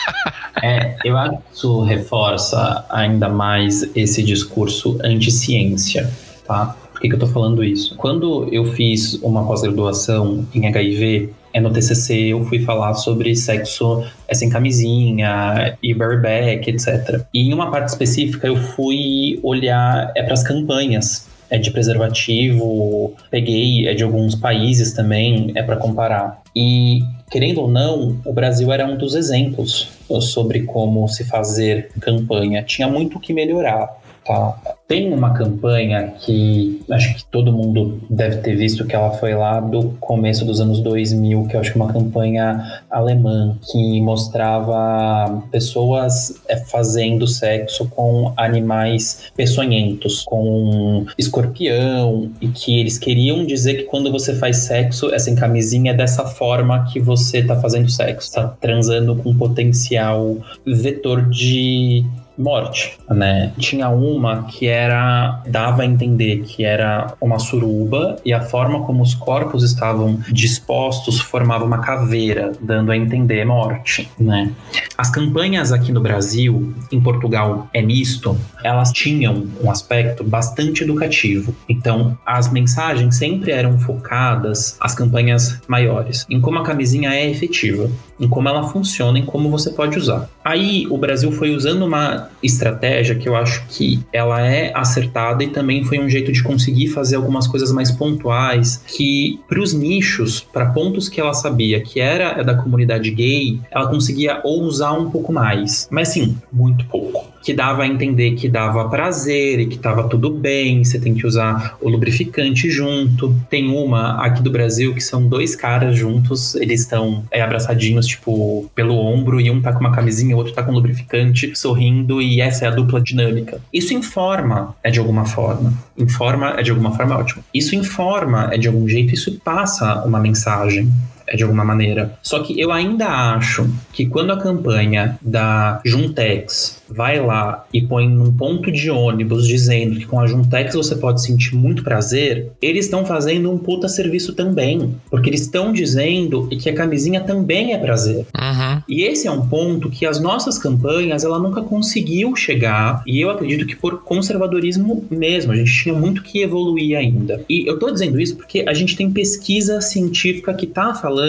Speaker 2: é, eu acho que isso reforça ainda mais esse discurso anti-ciência, tá? Por que, que eu tô falando isso? Quando eu fiz uma pós-graduação em HIV, é no TCC eu fui falar sobre sexo é sem camisinha e bareback, etc. E em uma parte específica eu fui olhar é para as campanhas é de preservativo, peguei é de alguns países também, é para comparar. E querendo ou não, o Brasil era um dos exemplos sobre como se fazer campanha. Tinha muito que melhorar. Tá? Tem uma campanha que acho que todo mundo deve ter visto que ela foi lá do começo dos anos 2000, que eu acho que é uma campanha alemã que mostrava pessoas é, fazendo sexo com animais peçonhentos, com escorpião, e que eles queriam dizer que quando você faz sexo, sem camisinha, é dessa forma que você está fazendo sexo, está transando com potencial vetor de morte, né? Tinha uma que era dava a entender que era uma suruba e a forma como os corpos estavam dispostos formava uma caveira, dando a entender morte, né? As campanhas aqui no Brasil, em Portugal é misto, elas tinham um aspecto bastante educativo. Então, as mensagens sempre eram focadas as campanhas maiores em como a camisinha é efetiva, em como ela funciona, em como você pode usar. Aí o Brasil foi usando uma estratégia que eu acho que ela é acertada e também foi um jeito de conseguir fazer algumas coisas mais pontuais que para os nichos, para pontos que ela sabia que era da comunidade gay, ela conseguia ousar um pouco mais, mas sim, muito pouco que dava a entender que dava prazer e que tava tudo bem, você tem que usar o lubrificante junto. Tem uma aqui do Brasil que são dois caras juntos, eles estão é, abraçadinhos, tipo, pelo ombro, e um tá com uma camisinha, o outro tá com lubrificante, sorrindo, e essa é a dupla dinâmica. Isso informa, é de alguma forma. Informa é de alguma forma ótimo. Isso informa é de algum jeito, isso passa uma mensagem é de alguma maneira. Só que eu ainda acho que quando a campanha da Juntex vai lá e põe num ponto de ônibus dizendo que com a Juntex você pode sentir muito prazer, eles estão fazendo um puta serviço também. Porque eles estão dizendo que a camisinha também é prazer. Uhum. E esse é um ponto que as nossas campanhas ela nunca conseguiu chegar. E eu acredito que por conservadorismo mesmo, a gente tinha muito que evoluir ainda. E eu tô dizendo isso porque a gente tem pesquisa científica que tá falando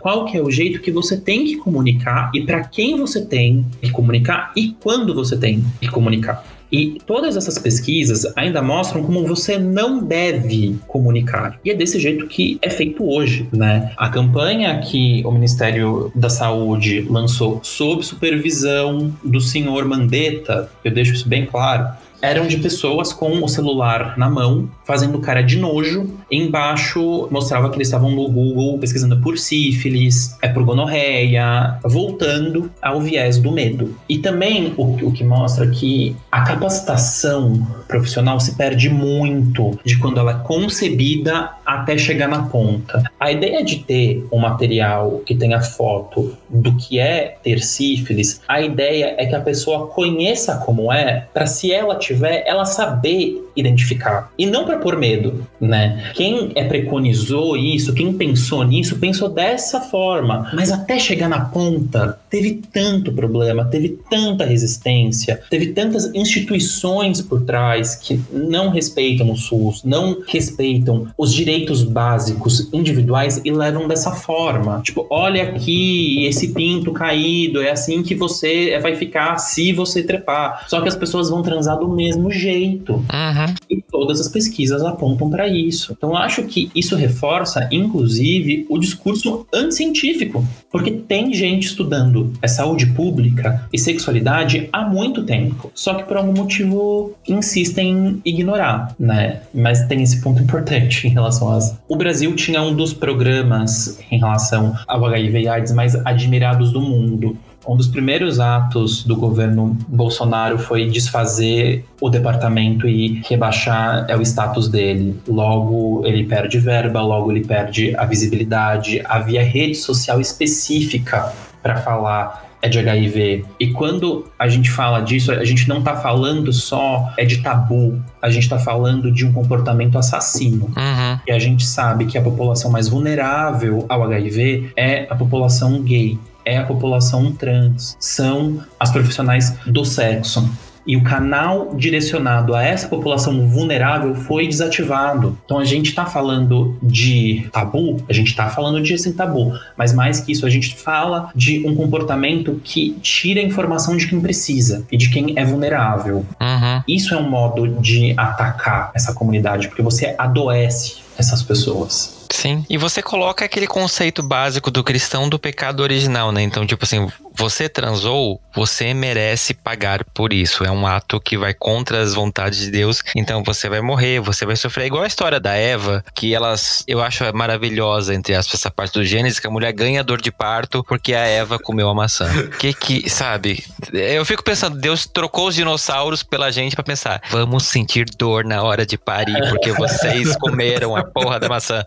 Speaker 2: qual que é o jeito que você tem que comunicar e para quem você tem que comunicar e quando você tem que comunicar. E todas essas pesquisas ainda mostram como você não deve comunicar. E é desse jeito que é feito hoje, né? A campanha que o Ministério da Saúde lançou sob supervisão do senhor Mandetta, eu deixo isso bem claro, eram de pessoas com o celular na mão, fazendo cara de nojo. Embaixo mostrava que eles estavam no Google pesquisando por sífilis, é por gonorreia, voltando ao viés do medo. E também o, o que mostra que a capacitação profissional se perde muito de quando ela é concebida até chegar na ponta. A ideia de ter um material que tenha foto do que é ter sífilis, a ideia é que a pessoa conheça como é, para se ela tiver, ela saber identificar. E não para pôr medo, né? Quem é preconizou isso, quem pensou nisso, pensou dessa forma. Mas até chegar na ponta, teve tanto problema, teve tanta resistência, teve tantas instituições por trás que não respeitam o SUS, não respeitam os direitos básicos individuais e levam dessa forma. Tipo, olha aqui esse pinto caído, é assim que você vai ficar se você trepar. Só que as pessoas vão transar do mesmo jeito.
Speaker 1: Uhum. Uhum.
Speaker 2: E todas as pesquisas apontam para isso. Então, acho que isso reforça, inclusive, o discurso anticientífico, porque tem gente estudando a saúde pública e sexualidade há muito tempo, só que por algum motivo insistem em ignorar, né? Mas tem esse ponto importante em relação às. O Brasil tinha um dos programas em relação ao HIV e AIDS mais admirados do mundo um dos primeiros atos do governo Bolsonaro foi desfazer o departamento e rebaixar é, o status dele. Logo, ele perde verba, logo, ele perde a visibilidade. Havia rede social específica para falar é de HIV. E quando a gente fala disso, a gente não está falando só é de tabu, a gente está falando de um comportamento assassino.
Speaker 1: Uhum.
Speaker 2: E a gente sabe que a população mais vulnerável ao HIV é a população gay é a população trans, são as profissionais do sexo. E o canal direcionado a essa população vulnerável foi desativado. Então a gente está falando de tabu, a gente está falando de esse tabu, mas mais que isso, a gente fala de um comportamento que tira a informação de quem precisa e de quem é vulnerável.
Speaker 1: Uhum.
Speaker 2: Isso é um modo de atacar essa comunidade, porque você adoece essas pessoas.
Speaker 1: Sim. E você coloca aquele conceito básico do cristão do pecado original, né? Então, tipo assim, você transou, você merece pagar por isso. É um ato que vai contra as vontades de Deus. Então você vai morrer, você vai sofrer. Igual a história da Eva, que elas, eu acho maravilhosa, entre aspas, essa parte do Gênesis, que a mulher ganha dor de parto porque a Eva comeu a maçã. Que que, sabe? Eu fico pensando, Deus trocou os dinossauros pela gente para pensar, vamos sentir dor na hora de parir porque vocês comeram a porra da maçã.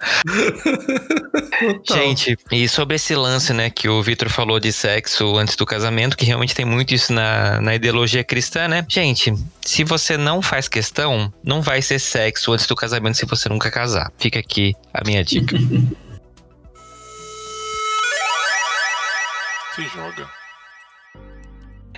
Speaker 1: Gente, e sobre esse lance, né, que o Vitor falou de sexo antes do casamento, que realmente tem muito isso na, na ideologia cristã, né? Gente, se você não faz questão, não vai ser sexo antes do casamento se você nunca casar. Fica aqui a minha dica.
Speaker 4: Se joga.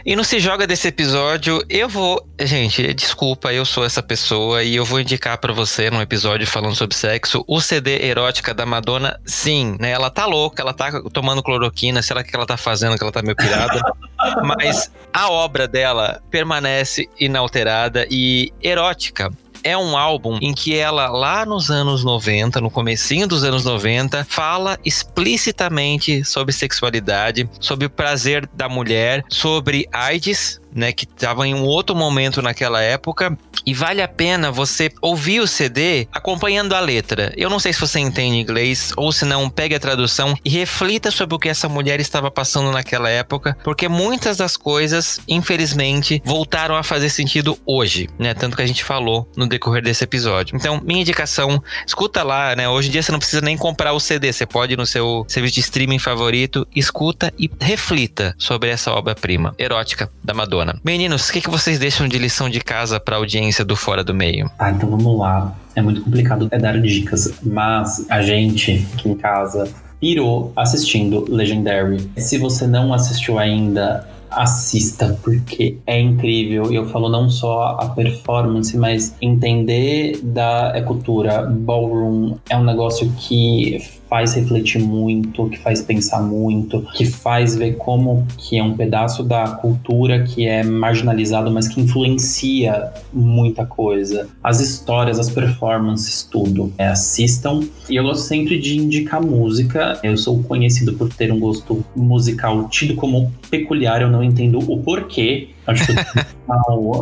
Speaker 1: E no Se Joga desse episódio, eu vou. Gente, desculpa, eu sou essa pessoa e eu vou indicar para você num episódio falando sobre sexo o CD erótica da Madonna. Sim, né? Ela tá louca, ela tá tomando cloroquina, sei lá o que ela tá fazendo, que ela tá meio pirada. mas a obra dela permanece inalterada e erótica é um álbum em que ela, lá nos anos 90, no comecinho dos anos 90, fala explicitamente sobre sexualidade, sobre o prazer da mulher, sobre AIDS, né, que estava em um outro momento naquela época. E vale a pena você ouvir o CD acompanhando a letra. Eu não sei se você entende inglês ou se não, pegue a tradução e reflita sobre o que essa mulher estava passando naquela época, porque muitas das coisas, infelizmente, voltaram a fazer sentido hoje, né? Tanto que a gente falou no decorrer desse episódio. Então, minha indicação, escuta lá, né? Hoje em dia você não precisa nem comprar o CD, você pode ir no seu serviço de streaming favorito, escuta e reflita sobre essa obra-prima erótica da Madonna. Meninos, o que, que vocês deixam de lição de casa para a audiência do Fora do Meio?
Speaker 2: Ah, então vamos lá. É muito complicado é dar dicas, mas a gente aqui em casa pirou assistindo Legendary. Se você não assistiu ainda, assista, porque é incrível. Eu falo não só a performance, mas entender da cultura ballroom é um negócio que faz refletir muito, que faz pensar muito, que faz ver como que é um pedaço da cultura que é marginalizado, mas que influencia muita coisa. As histórias, as performances, tudo. É, assistam. E eu gosto sempre de indicar música. Eu sou conhecido por ter um gosto musical tido como peculiar, eu não entendo o porquê. Acho que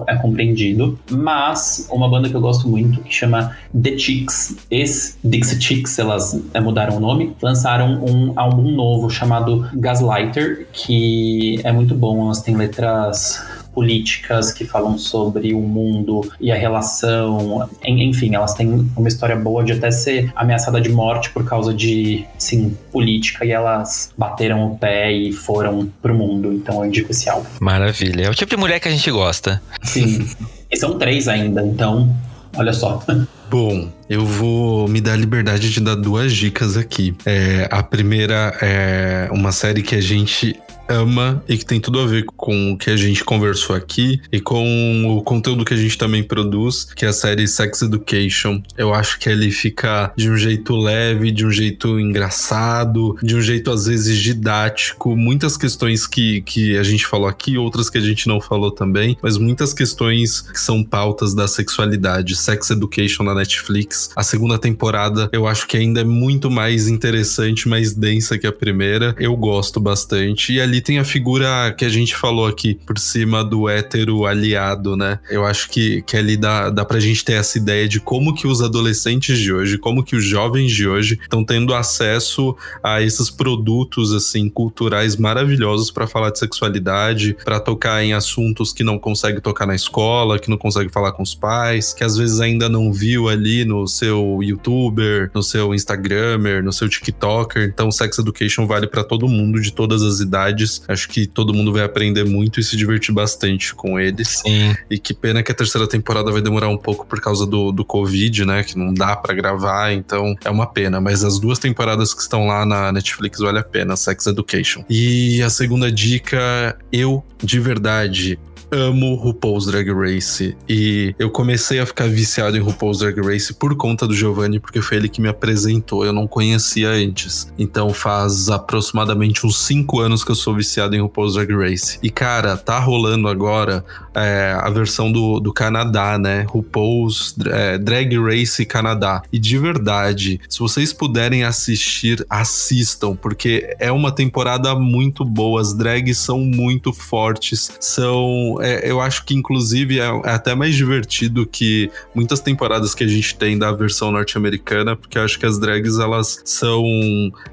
Speaker 2: é compreendido. Mas uma banda que eu gosto muito, que chama The Chicks, ex-Dixie Chicks, elas é, mudaram o nome, lançaram um álbum novo chamado Gaslighter, que é muito bom. Elas têm letras políticas que falam sobre o mundo e a relação. Enfim, elas têm uma história boa de até ser ameaçada de morte por causa de, sim, política e elas bateram o pé e foram pro mundo. Então eu indico esse álbum.
Speaker 1: Maravilha. É o tipo de mulher que a gente gosta.
Speaker 2: Sim. e são três ainda, então olha só.
Speaker 3: Bom, eu vou me dar a liberdade de dar duas dicas aqui. É, a primeira é uma série que a gente ama e que tem tudo a ver com o que a gente conversou aqui e com o conteúdo que a gente também produz, que é a série Sex Education. Eu acho que ele fica de um jeito leve, de um jeito engraçado, de um jeito às vezes didático. Muitas questões que, que a gente falou aqui, outras que a gente não falou também, mas muitas questões que são pautas da sexualidade. Sex Education na Netflix. A segunda temporada eu acho que ainda é muito mais interessante, mais densa que a primeira. Eu gosto bastante. E ali ali tem a figura que a gente falou aqui por cima do hétero aliado, né? Eu acho que, que ali dá, dá pra gente ter essa ideia de como que os adolescentes de hoje, como que os jovens de hoje estão tendo acesso a esses produtos, assim, culturais maravilhosos para falar de sexualidade, para tocar em assuntos que não consegue tocar na escola, que não consegue falar com os pais, que às vezes ainda não viu ali no seu youtuber, no seu instagramer, no seu tiktoker. Então, sex education vale para todo mundo de todas as idades Acho que todo mundo vai aprender muito e se divertir bastante com eles.
Speaker 1: Sim.
Speaker 3: E que pena que a terceira temporada vai demorar um pouco por causa do, do Covid, né? Que não dá para gravar, então é uma pena. Mas as duas temporadas que estão lá na Netflix vale a pena, Sex Education. E a segunda dica, eu de verdade amo RuPaul's Drag Race e eu comecei a ficar viciado em RuPaul's Drag Race por conta do Giovanni, porque foi ele que me apresentou, eu não conhecia antes. Então faz aproximadamente uns 5 anos que eu sou viciado em RuPaul's Drag Race. E cara, tá rolando agora é, a versão do, do Canadá, né? RuPaul's é, Drag Race Canadá. E de verdade, se vocês puderem assistir, assistam, porque é uma temporada muito boa, as drags são muito fortes, são é, eu acho que inclusive é, é, até mais divertido que muitas temporadas que a gente tem da versão norte-americana, porque eu acho que as drags elas são.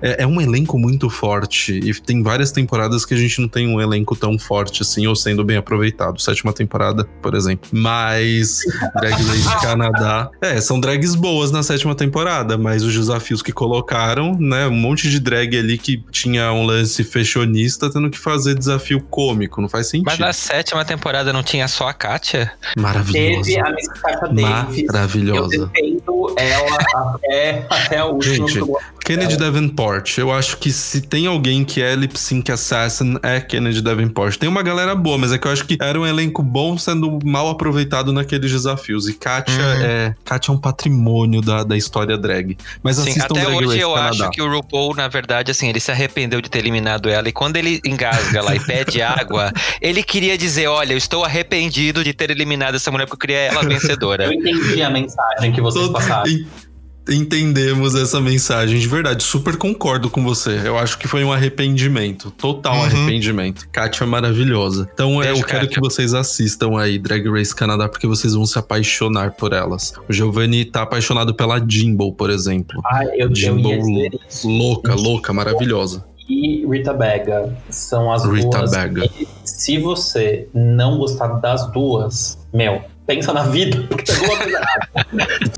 Speaker 3: É, é, um elenco muito forte e tem várias temporadas que a gente não tem um elenco tão forte assim, ou sendo bem aproveitado. Sétima temporada, por exemplo. Mas Drag Race Canadá. É, são drags boas na sétima temporada, mas os desafios que colocaram, né? Um monte de drag ali que tinha um lance fashionista tendo que fazer desafio cômico, não faz sentido.
Speaker 1: Mas na sétima temporada não tinha só a Kátia?
Speaker 3: Maravilhosa.
Speaker 2: Teve a Miss Kátia Davis.
Speaker 3: Maravilhosa.
Speaker 2: Eu defendo ela até, até última.
Speaker 3: Gente, Kennedy Davenport. Eu acho que se tem alguém que é lip sync assassin, é Kennedy Davenport. Tem uma galera boa, mas é que eu acho que era um elenco bom sendo mal aproveitado naqueles desafios. E Kátia uhum. é. Kátia é um patrimônio da, da história drag. Mas Sim, assistam
Speaker 1: até
Speaker 3: Drag
Speaker 1: hoje
Speaker 3: Race
Speaker 1: eu
Speaker 3: Canadá.
Speaker 1: acho que o RuPaul, na verdade, assim, ele se arrependeu de ter eliminado ela. E quando ele engasga lá e pede água, ele queria dizer: olha olha, eu estou arrependido de ter eliminado essa mulher porque eu queria ela vencedora.
Speaker 2: eu entendi a mensagem que vocês Todo... passaram
Speaker 3: entendemos essa mensagem. De verdade, super concordo com você. Eu acho que foi um arrependimento. Total uhum. arrependimento. Kátia é maravilhosa. Então Beijo, eu quero Kátia. que vocês assistam aí Drag Race Canadá, porque vocês vão se apaixonar por elas. O Giovanni tá apaixonado pela Jimbo, por exemplo.
Speaker 2: Ah, eu,
Speaker 3: Jimbo louca, louca, maravilhosa
Speaker 2: e Rita Bega são as
Speaker 3: Rita
Speaker 2: duas.
Speaker 3: Bega.
Speaker 2: se você não gostar das duas, meu, pensa na vida, porque tem alguma coisa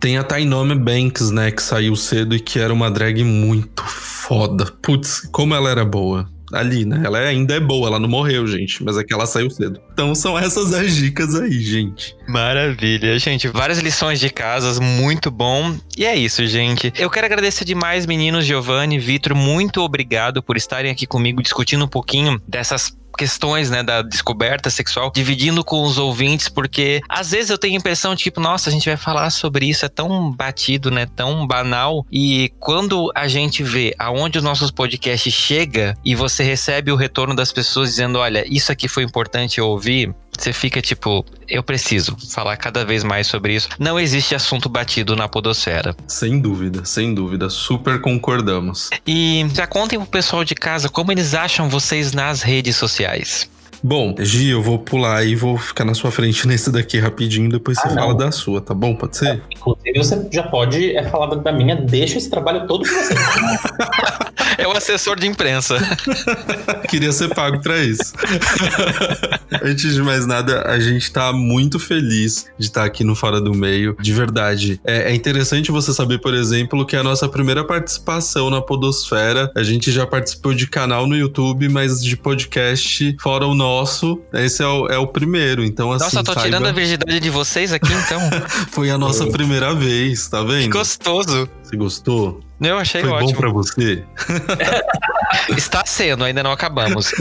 Speaker 3: Tem a Tainome Banks, né, que saiu cedo e que era uma drag muito foda. Putz, como ela era boa ali, né? Ela ainda é boa, ela não morreu, gente, mas é que ela saiu cedo. Então são essas as dicas aí, gente.
Speaker 1: Maravilha, gente. Várias lições de casas, muito bom. E é isso, gente. Eu quero agradecer demais, meninos, Giovanni, Vitor, muito obrigado por estarem aqui comigo discutindo um pouquinho dessas questões, né, da descoberta sexual, dividindo com os ouvintes, porque às vezes eu tenho a impressão de tipo, nossa, a gente vai falar sobre isso, é tão batido, né, tão banal, e quando a gente vê aonde os nossos podcasts chega e você recebe o retorno das pessoas dizendo, olha, isso aqui foi importante eu ouvir, você fica tipo, eu preciso falar cada vez mais sobre isso. Não existe assunto batido na podosfera.
Speaker 3: Sem dúvida, sem dúvida, super concordamos.
Speaker 1: E já contem pro pessoal de casa como eles acham vocês nas redes sociais.
Speaker 3: Bom, Gi, eu vou pular e vou ficar na sua frente nesse daqui rapidinho, depois você ah, fala da sua, tá bom? Pode ser?
Speaker 2: inclusive, você já pode é, falar da minha, deixa esse trabalho todo com você.
Speaker 1: é o assessor de imprensa.
Speaker 3: Queria ser pago para isso. Antes de mais nada, a gente tá muito feliz de estar tá aqui no Fora do Meio, de verdade. É, é interessante você saber, por exemplo, que é a nossa primeira participação na Podosfera, a gente já participou de canal no YouTube, mas de podcast fora o nosso nosso, esse é o, é o primeiro. Então, assim.
Speaker 1: Nossa, eu tô
Speaker 3: saiba...
Speaker 1: tirando a virgindade de vocês aqui, então.
Speaker 3: Foi a nossa primeira vez, tá vendo? Que
Speaker 1: gostoso.
Speaker 3: Você gostou?
Speaker 1: Eu achei
Speaker 3: Foi
Speaker 1: ótimo.
Speaker 3: bom pra você?
Speaker 1: Está sendo, ainda não acabamos.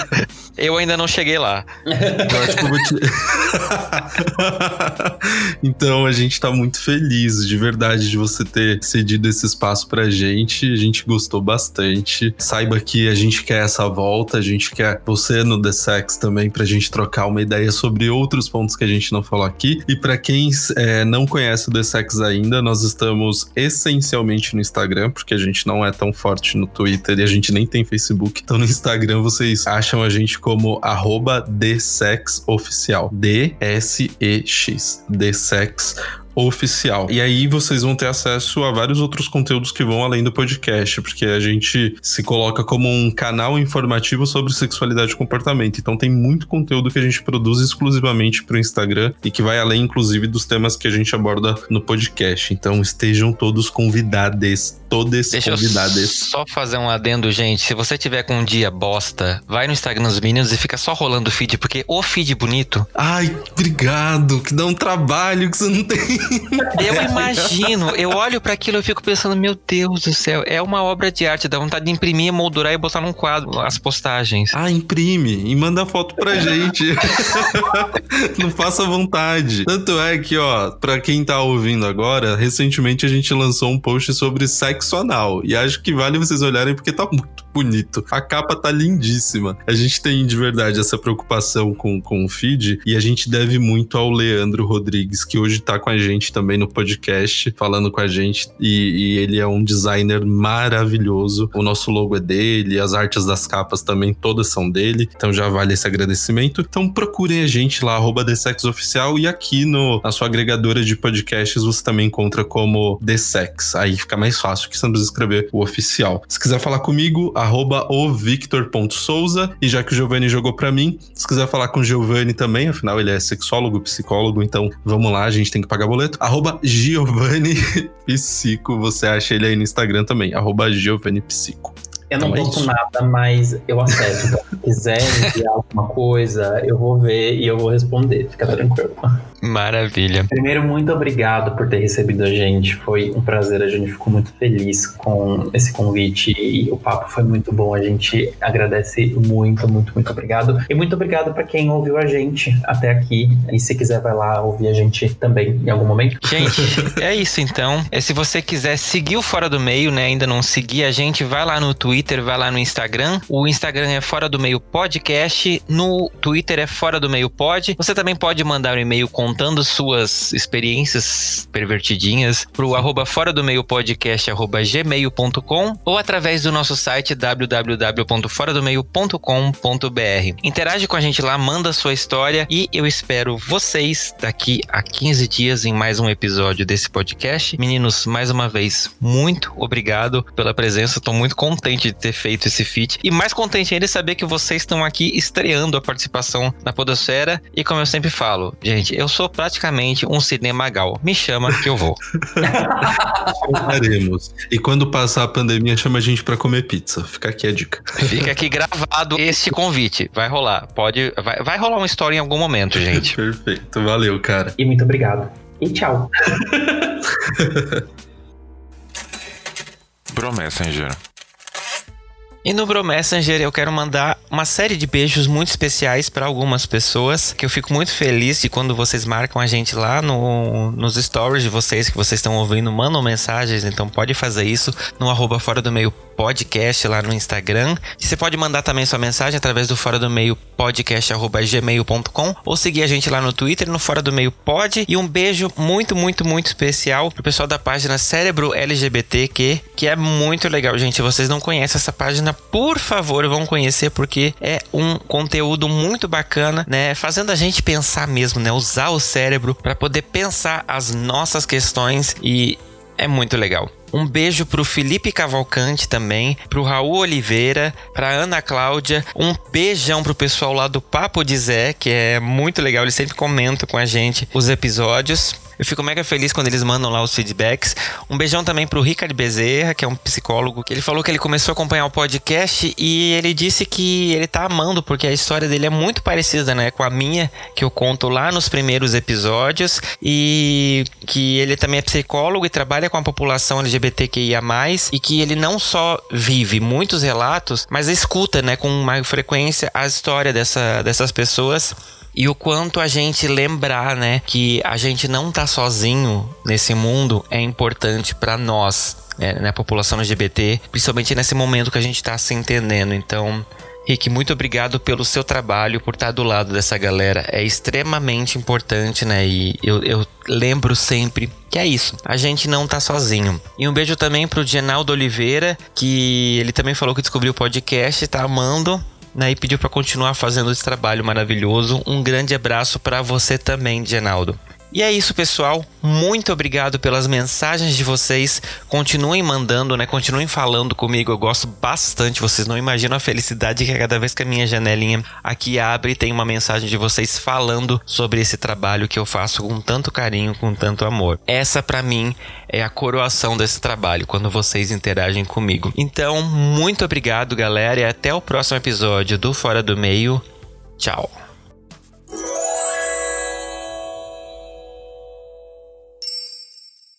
Speaker 1: Eu ainda não cheguei lá.
Speaker 3: Então a gente tá muito feliz, de verdade, de você ter cedido esse espaço pra gente. A gente gostou bastante. Saiba que a gente quer essa volta, a gente quer você no The Sex também pra gente trocar uma ideia sobre outros pontos que a gente não falou aqui. E para quem é, não conhece o The Sex ainda, nós estamos essencialmente no Instagram, porque a gente não é tão forte no Twitter e a gente nem tem Facebook. Então no Instagram vocês acham a gente como arroba DSexOficial. D-S-E-X. DSex oficial. E aí vocês vão ter acesso a vários outros conteúdos que vão além do podcast, porque a gente se coloca como um canal informativo sobre sexualidade e comportamento. Então tem muito conteúdo que a gente produz exclusivamente para o Instagram e que vai além, inclusive, dos temas que a gente aborda no podcast. Então estejam todos convidados, todos
Speaker 1: Deixa
Speaker 3: convidados. Eu
Speaker 1: só fazer um adendo, gente. Se você tiver com um dia bosta, vai no Instagram dos meninos e fica só rolando o feed, porque o feed bonito.
Speaker 3: Ai, obrigado, que dá um trabalho que você não tem.
Speaker 1: Eu imagino, eu olho para aquilo e fico pensando, meu Deus do céu, é uma obra de arte, dá vontade de imprimir, moldurar e botar num quadro as postagens.
Speaker 3: Ah, imprime e manda foto pra gente. Não faça vontade. Tanto é que, ó, pra quem tá ouvindo agora, recentemente a gente lançou um post sobre sexo E acho que vale vocês olharem porque tá muito bonito. A capa tá lindíssima. A gente tem de verdade essa preocupação com, com o feed e a gente deve muito ao Leandro Rodrigues, que hoje tá com a gente também no podcast, falando com a gente. E, e ele é um designer maravilhoso. O nosso logo é dele, as artes das capas também todas são dele. Então já vale esse agradecimento. Então procurem a gente lá, arroba Oficial, e aqui no, na sua agregadora de podcasts você também encontra como The Sex. Aí fica mais fácil que precisa escrever o oficial. Se quiser falar comigo, arroba o Victor.souza. E já que o Giovanni jogou para mim, se quiser falar com o Giovanni também, afinal ele é sexólogo, psicólogo, então vamos lá, a gente tem que pagar boleto. Arroba Giovanni Psico, você acha ele aí no Instagram também, arroba Giovanni Psico.
Speaker 2: Eu não então é nada, mas eu aceito. Se quiser enviar alguma coisa, eu vou ver e eu vou responder. Fica tranquilo.
Speaker 1: Maravilha.
Speaker 2: Primeiro, muito obrigado por ter recebido a gente. Foi um prazer. A gente ficou muito feliz com esse convite e o papo foi muito bom. A gente agradece muito, muito, muito obrigado. E muito obrigado para quem ouviu a gente até aqui. E se quiser, vai lá ouvir a gente também em algum momento.
Speaker 1: Gente, é isso então. É, se você quiser seguir o Fora do Meio, né? Ainda não seguir a gente, vai lá no Twitter, vai lá no Instagram. O Instagram é Fora do Meio Podcast. No Twitter é Fora do Meio Pod. Você também pode mandar um e-mail com contando suas experiências pervertidinhas pro arroba fora do meio podcast arroba gmail.com ou através do nosso site www.foradomeio.com.br. Interage com a gente lá, manda sua história e eu espero vocês daqui a 15 dias em mais um episódio desse podcast. Meninos, mais uma vez, muito obrigado pela presença. Estou muito contente de ter feito esse feat e mais contente ainda de saber que vocês estão aqui estreando a participação na Podosfera. E como eu sempre falo, gente, eu sou sou praticamente um cinema gal. Me chama que eu vou.
Speaker 3: Faremos. E quando passar a pandemia, chama a gente para comer pizza. Fica aqui a dica.
Speaker 1: Fica aqui gravado este convite. Vai rolar. Pode. Vai, vai rolar uma história em algum momento, gente.
Speaker 3: Perfeito. Valeu, cara.
Speaker 2: E muito obrigado. E tchau.
Speaker 3: Pro Messenger.
Speaker 1: E no Bro Messenger eu quero mandar uma série de beijos muito especiais para algumas pessoas, que eu fico muito feliz de quando vocês marcam a gente lá no, nos stories de vocês que vocês estão ouvindo, mandam mensagens, então pode fazer isso no arroba fora do meio podcast lá no Instagram. E você pode mandar também sua mensagem através do fora do meio podcast@gmail.com ou seguir a gente lá no Twitter no fora do meio pod e um beijo muito muito muito especial pro pessoal da página Cérebro LGBTQ, que é muito legal, gente. Vocês não conhecem essa página, por favor, vão conhecer porque é um conteúdo muito bacana, né, fazendo a gente pensar mesmo, né, usar o cérebro para poder pensar as nossas questões e é muito legal. Um beijo pro Felipe Cavalcante também, pro Raul Oliveira, pra Ana Cláudia. Um beijão pro pessoal lá do Papo de Zé, que é muito legal, eles sempre comentam com a gente os episódios. Eu fico mega feliz quando eles mandam lá os feedbacks. Um beijão também pro Ricardo Bezerra, que é um psicólogo, que ele falou que ele começou a acompanhar o podcast e ele disse que ele tá amando porque a história dele é muito parecida, né, com a minha, que eu conto lá nos primeiros episódios e que ele também é psicólogo e trabalha com a população LGBTQIA+, e que ele não só vive muitos relatos, mas escuta, né, com mais frequência a história dessa, dessas pessoas e o quanto a gente lembrar, né, que a gente não tá sozinho nesse mundo é importante para nós, né, na população LGBT, principalmente nesse momento que a gente tá se entendendo. Então, Rick, muito obrigado pelo seu trabalho, por estar do lado dessa galera. É extremamente importante, né? E eu, eu lembro sempre que é isso. A gente não tá sozinho. E um beijo também pro Genaldo Oliveira, que ele também falou que descobriu o podcast, tá amando né, e pediu para continuar fazendo esse trabalho maravilhoso. Um grande abraço para você também, Genaldo. E é isso, pessoal. Muito obrigado pelas mensagens de vocês. Continuem mandando, né? Continuem falando comigo. Eu gosto bastante. Vocês não imaginam a felicidade que é cada vez que a minha janelinha aqui abre tem uma mensagem de vocês falando sobre esse trabalho que eu faço com tanto carinho, com tanto amor. Essa para mim é a coroação desse trabalho quando vocês interagem comigo. Então, muito obrigado, galera, e até o próximo episódio do Fora do Meio. Tchau.